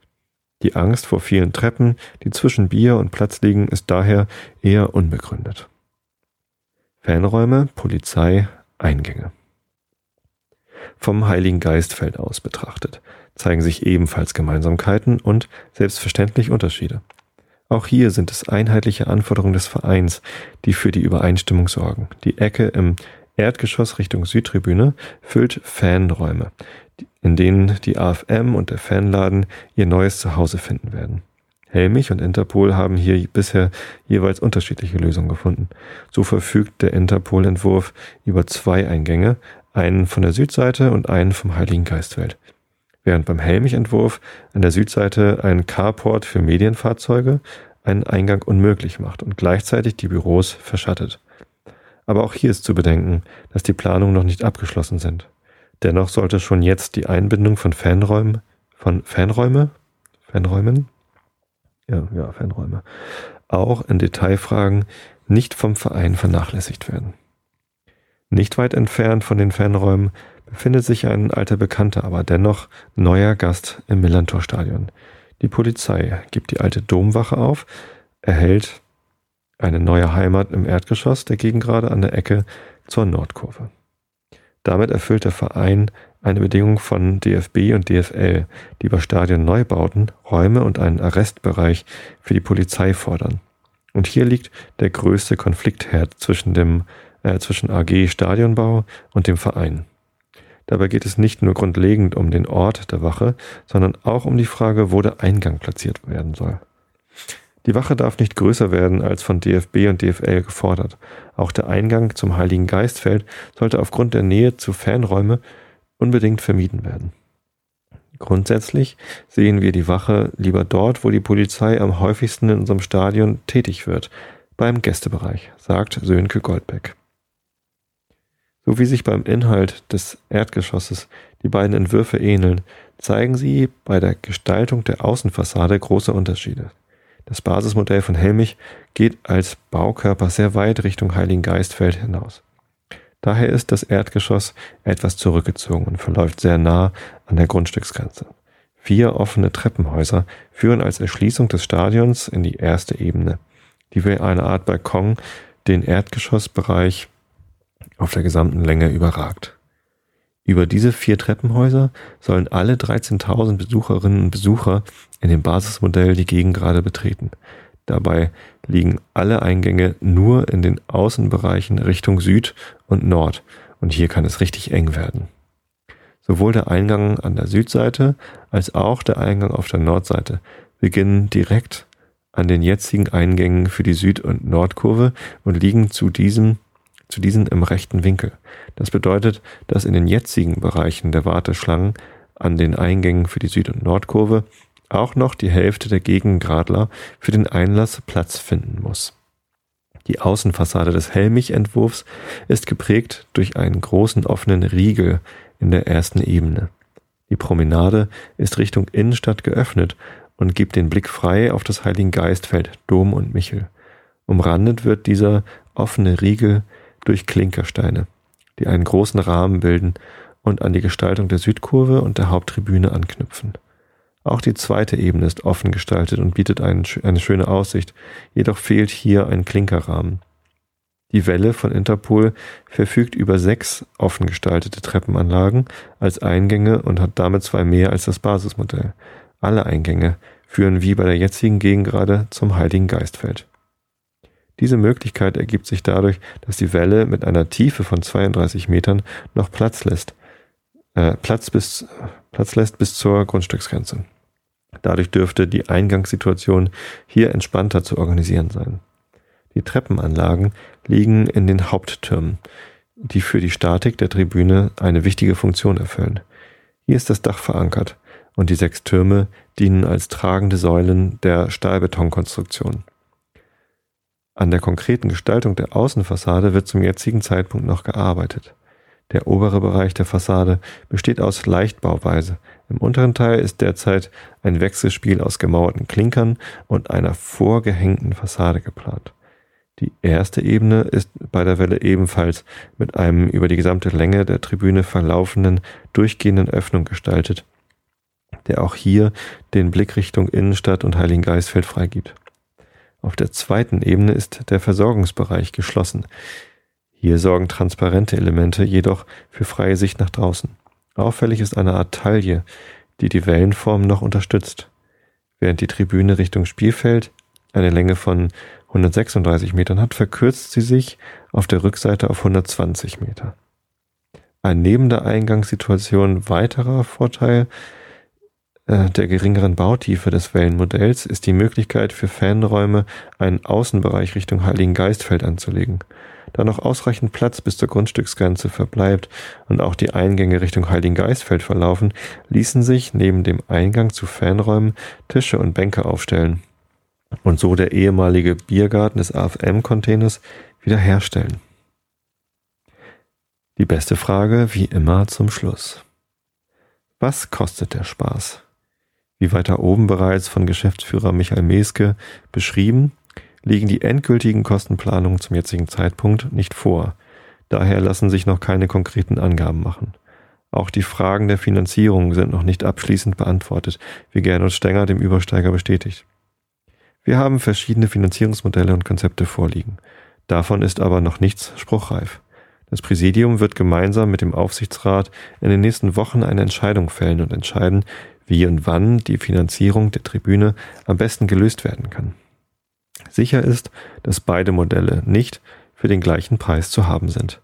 Die Angst vor vielen Treppen, die zwischen Bier und Platz liegen, ist daher eher unbegründet. Fanräume, Polizei, Eingänge. Vom Heiligen Geistfeld aus betrachtet zeigen sich ebenfalls Gemeinsamkeiten und selbstverständlich Unterschiede. Auch hier sind es einheitliche Anforderungen des Vereins, die für die Übereinstimmung sorgen. Die Ecke im Erdgeschoss Richtung Südtribüne füllt Fanräume, in denen die AFM und der Fanladen ihr neues Zuhause finden werden. Helmich und Interpol haben hier bisher jeweils unterschiedliche Lösungen gefunden. So verfügt der Interpol-Entwurf über zwei Eingänge, einen von der Südseite und einen vom Heiligen Geistfeld während beim Helmich-Entwurf an der Südseite ein Carport für Medienfahrzeuge einen Eingang unmöglich macht und gleichzeitig die Büros verschattet. Aber auch hier ist zu bedenken, dass die Planungen noch nicht abgeschlossen sind. Dennoch sollte schon jetzt die Einbindung von Fanräumen, von Fanräume, Fanräumen, ja, ja, Fanräume, auch in Detailfragen nicht vom Verein vernachlässigt werden. Nicht weit entfernt von den Fanräumen befindet sich ein alter Bekannter, aber dennoch neuer Gast im Millantor-Stadion. Die Polizei gibt die alte Domwache auf, erhält eine neue Heimat im Erdgeschoss der Gegengrade an der Ecke zur Nordkurve. Damit erfüllt der Verein eine Bedingung von DFB und DFL, die bei Stadionneubauten Räume und einen Arrestbereich für die Polizei fordern. Und hier liegt der größte Konfliktherd zwischen dem äh, zwischen AG Stadionbau und dem Verein. Dabei geht es nicht nur grundlegend um den Ort der Wache, sondern auch um die Frage, wo der Eingang platziert werden soll. Die Wache darf nicht größer werden als von DFB und DFL gefordert. Auch der Eingang zum Heiligen Geistfeld sollte aufgrund der Nähe zu Fanräume unbedingt vermieden werden. Grundsätzlich sehen wir die Wache lieber dort, wo die Polizei am häufigsten in unserem Stadion tätig wird, beim Gästebereich, sagt Sönke Goldbeck. So wie sich beim Inhalt des Erdgeschosses die beiden Entwürfe ähneln, zeigen sie bei der Gestaltung der Außenfassade große Unterschiede. Das Basismodell von Helmich geht als Baukörper sehr weit Richtung Heiligen Geistfeld hinaus. Daher ist das Erdgeschoss etwas zurückgezogen und verläuft sehr nah an der Grundstücksgrenze. Vier offene Treppenhäuser führen als Erschließung des Stadions in die erste Ebene, die wie eine Art Balkon den Erdgeschossbereich auf der gesamten Länge überragt. Über diese vier Treppenhäuser sollen alle 13.000 Besucherinnen und Besucher in dem Basismodell die Gegend gerade betreten. Dabei liegen alle Eingänge nur in den Außenbereichen Richtung Süd und Nord und hier kann es richtig eng werden. Sowohl der Eingang an der Südseite als auch der Eingang auf der Nordseite beginnen direkt an den jetzigen Eingängen für die Süd- und Nordkurve und liegen zu diesem zu diesen im rechten Winkel. Das bedeutet, dass in den jetzigen Bereichen der Warteschlangen an den Eingängen für die Süd- und Nordkurve auch noch die Hälfte der Gegengradler für den Einlass Platz finden muss. Die Außenfassade des Helmich-Entwurfs ist geprägt durch einen großen offenen Riegel in der ersten Ebene. Die Promenade ist Richtung Innenstadt geöffnet und gibt den Blick frei auf das Heiligen Geistfeld, Dom und Michel. Umrandet wird dieser offene Riegel durch Klinkersteine, die einen großen Rahmen bilden und an die Gestaltung der Südkurve und der Haupttribüne anknüpfen. Auch die zweite Ebene ist offen gestaltet und bietet eine schöne Aussicht, jedoch fehlt hier ein Klinkerrahmen. Die Welle von Interpol verfügt über sechs offen gestaltete Treppenanlagen als Eingänge und hat damit zwei mehr als das Basismodell. Alle Eingänge führen wie bei der jetzigen Gegengrade zum Heiligen Geistfeld. Diese Möglichkeit ergibt sich dadurch, dass die Welle mit einer Tiefe von 32 Metern noch Platz lässt, äh, Platz, bis, Platz lässt bis zur Grundstücksgrenze. Dadurch dürfte die Eingangssituation hier entspannter zu organisieren sein. Die Treppenanlagen liegen in den Haupttürmen, die für die Statik der Tribüne eine wichtige Funktion erfüllen. Hier ist das Dach verankert und die sechs Türme dienen als tragende Säulen der Stahlbetonkonstruktion. An der konkreten Gestaltung der Außenfassade wird zum jetzigen Zeitpunkt noch gearbeitet. Der obere Bereich der Fassade besteht aus Leichtbauweise. Im unteren Teil ist derzeit ein Wechselspiel aus gemauerten Klinkern und einer vorgehängten Fassade geplant. Die erste Ebene ist bei der Welle ebenfalls mit einem über die gesamte Länge der Tribüne verlaufenden, durchgehenden Öffnung gestaltet, der auch hier den Blick Richtung Innenstadt und Heiligengeistfeld freigibt. Auf der zweiten Ebene ist der Versorgungsbereich geschlossen. Hier sorgen transparente Elemente jedoch für freie Sicht nach draußen. Auffällig ist eine Art Taille, die die Wellenform noch unterstützt. Während die Tribüne Richtung Spielfeld eine Länge von 136 Metern hat, verkürzt sie sich auf der Rückseite auf 120 Meter. Ein neben der Eingangssituation weiterer Vorteil der geringeren Bautiefe des Wellenmodells ist die Möglichkeit für Fanräume einen Außenbereich Richtung Heiligen Geistfeld anzulegen. Da noch ausreichend Platz bis zur Grundstücksgrenze verbleibt und auch die Eingänge Richtung Heiligen Geistfeld verlaufen, ließen sich neben dem Eingang zu Fanräumen Tische und Bänke aufstellen und so der ehemalige Biergarten des AFM-Containers wiederherstellen. Die beste Frage, wie immer, zum Schluss. Was kostet der Spaß? Wie weiter oben bereits von Geschäftsführer Michael Meske beschrieben, liegen die endgültigen Kostenplanungen zum jetzigen Zeitpunkt nicht vor. Daher lassen sich noch keine konkreten Angaben machen. Auch die Fragen der Finanzierung sind noch nicht abschließend beantwortet, wie Gernot Stenger dem Übersteiger bestätigt. Wir haben verschiedene Finanzierungsmodelle und Konzepte vorliegen. Davon ist aber noch nichts spruchreif. Das Präsidium wird gemeinsam mit dem Aufsichtsrat in den nächsten Wochen eine Entscheidung fällen und entscheiden, wie und wann die Finanzierung der Tribüne am besten gelöst werden kann. Sicher ist, dass beide Modelle nicht für den gleichen Preis zu haben sind.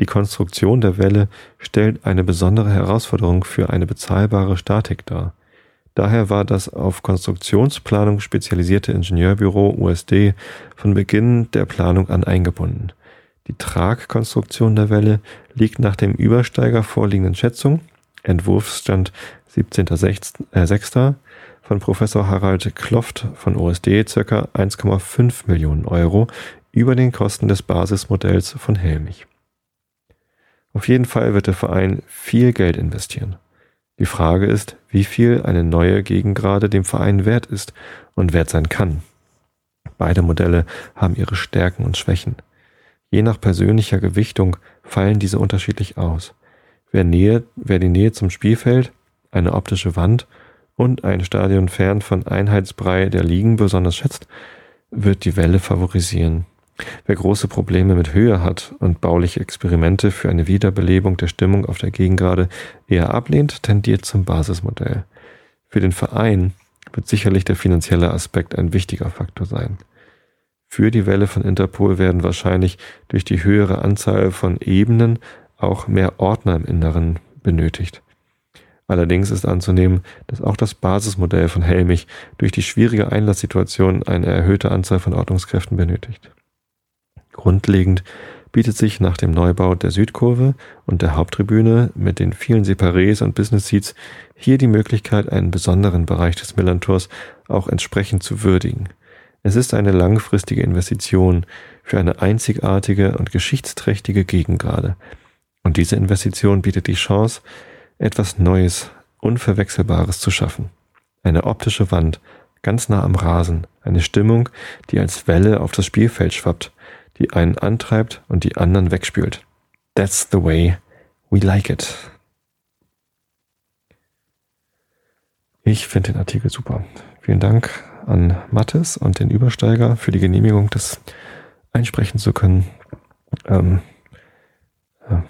Die Konstruktion der Welle stellt eine besondere Herausforderung für eine bezahlbare Statik dar. Daher war das auf Konstruktionsplanung spezialisierte Ingenieurbüro USD von Beginn der Planung an eingebunden. Die Tragkonstruktion der Welle liegt nach dem Übersteiger vorliegenden Schätzung, Entwurfsstand 17.06. Äh, von Professor Harald Kloft von OSD ca. 1,5 Millionen Euro über den Kosten des Basismodells von Helmich. Auf jeden Fall wird der Verein viel Geld investieren. Die Frage ist, wie viel eine neue Gegengrade dem Verein wert ist und wert sein kann. Beide Modelle haben ihre Stärken und Schwächen. Je nach persönlicher Gewichtung fallen diese unterschiedlich aus. Wer, Nähe, wer die Nähe zum Spielfeld, eine optische Wand und ein Stadion fern von Einheitsbrei der Ligen besonders schätzt, wird die Welle favorisieren. Wer große Probleme mit Höhe hat und bauliche Experimente für eine Wiederbelebung der Stimmung auf der Gegengrade eher ablehnt, tendiert zum Basismodell. Für den Verein wird sicherlich der finanzielle Aspekt ein wichtiger Faktor sein. Für die Welle von Interpol werden wahrscheinlich durch die höhere Anzahl von Ebenen auch mehr Ordner im Inneren benötigt. Allerdings ist anzunehmen, dass auch das Basismodell von Helmich durch die schwierige Einlasssituation eine erhöhte Anzahl von Ordnungskräften benötigt. Grundlegend bietet sich nach dem Neubau der Südkurve und der Haupttribüne mit den vielen Separés und Business Seats hier die Möglichkeit, einen besonderen Bereich des Millantors auch entsprechend zu würdigen. Es ist eine langfristige Investition für eine einzigartige und geschichtsträchtige Gegengrade. Und diese Investition bietet die Chance, etwas Neues, Unverwechselbares zu schaffen. Eine optische Wand, ganz nah am Rasen, eine Stimmung, die als Welle auf das Spielfeld schwappt, die einen antreibt und die anderen wegspült. That's the way we like it. Ich finde den Artikel super. Vielen Dank an Mattes und den Übersteiger für die Genehmigung, das einsprechen zu können. Ähm, äh,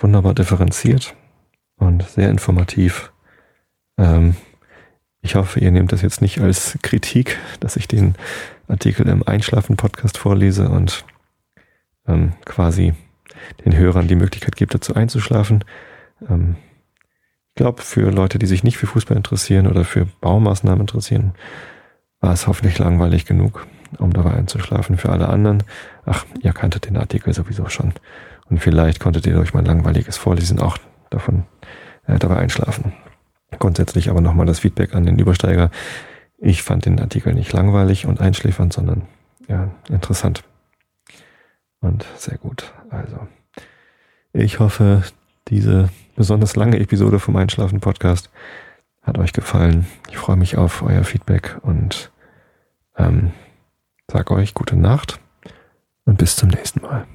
wunderbar differenziert und sehr informativ. Ähm, ich hoffe, ihr nehmt das jetzt nicht als Kritik, dass ich den Artikel im Einschlafen-Podcast vorlese und ähm, quasi den Hörern die Möglichkeit gibt, dazu einzuschlafen. Ähm, ich glaube, für Leute, die sich nicht für Fußball interessieren oder für Baumaßnahmen interessieren, war es hoffentlich langweilig genug, um dabei einzuschlafen. Für alle anderen, ach, ihr kanntet den Artikel sowieso schon. Und vielleicht konntet ihr durch mein langweiliges Vorlesen auch davon äh, dabei einschlafen. Grundsätzlich aber nochmal das Feedback an den Übersteiger. Ich fand den Artikel nicht langweilig und einschläfernd, sondern ja, interessant. Und sehr gut. Also, ich hoffe, diese besonders lange Episode vom Einschlafen Podcast hat euch gefallen. Ich freue mich auf euer Feedback und ähm, sage euch gute Nacht und bis zum nächsten Mal.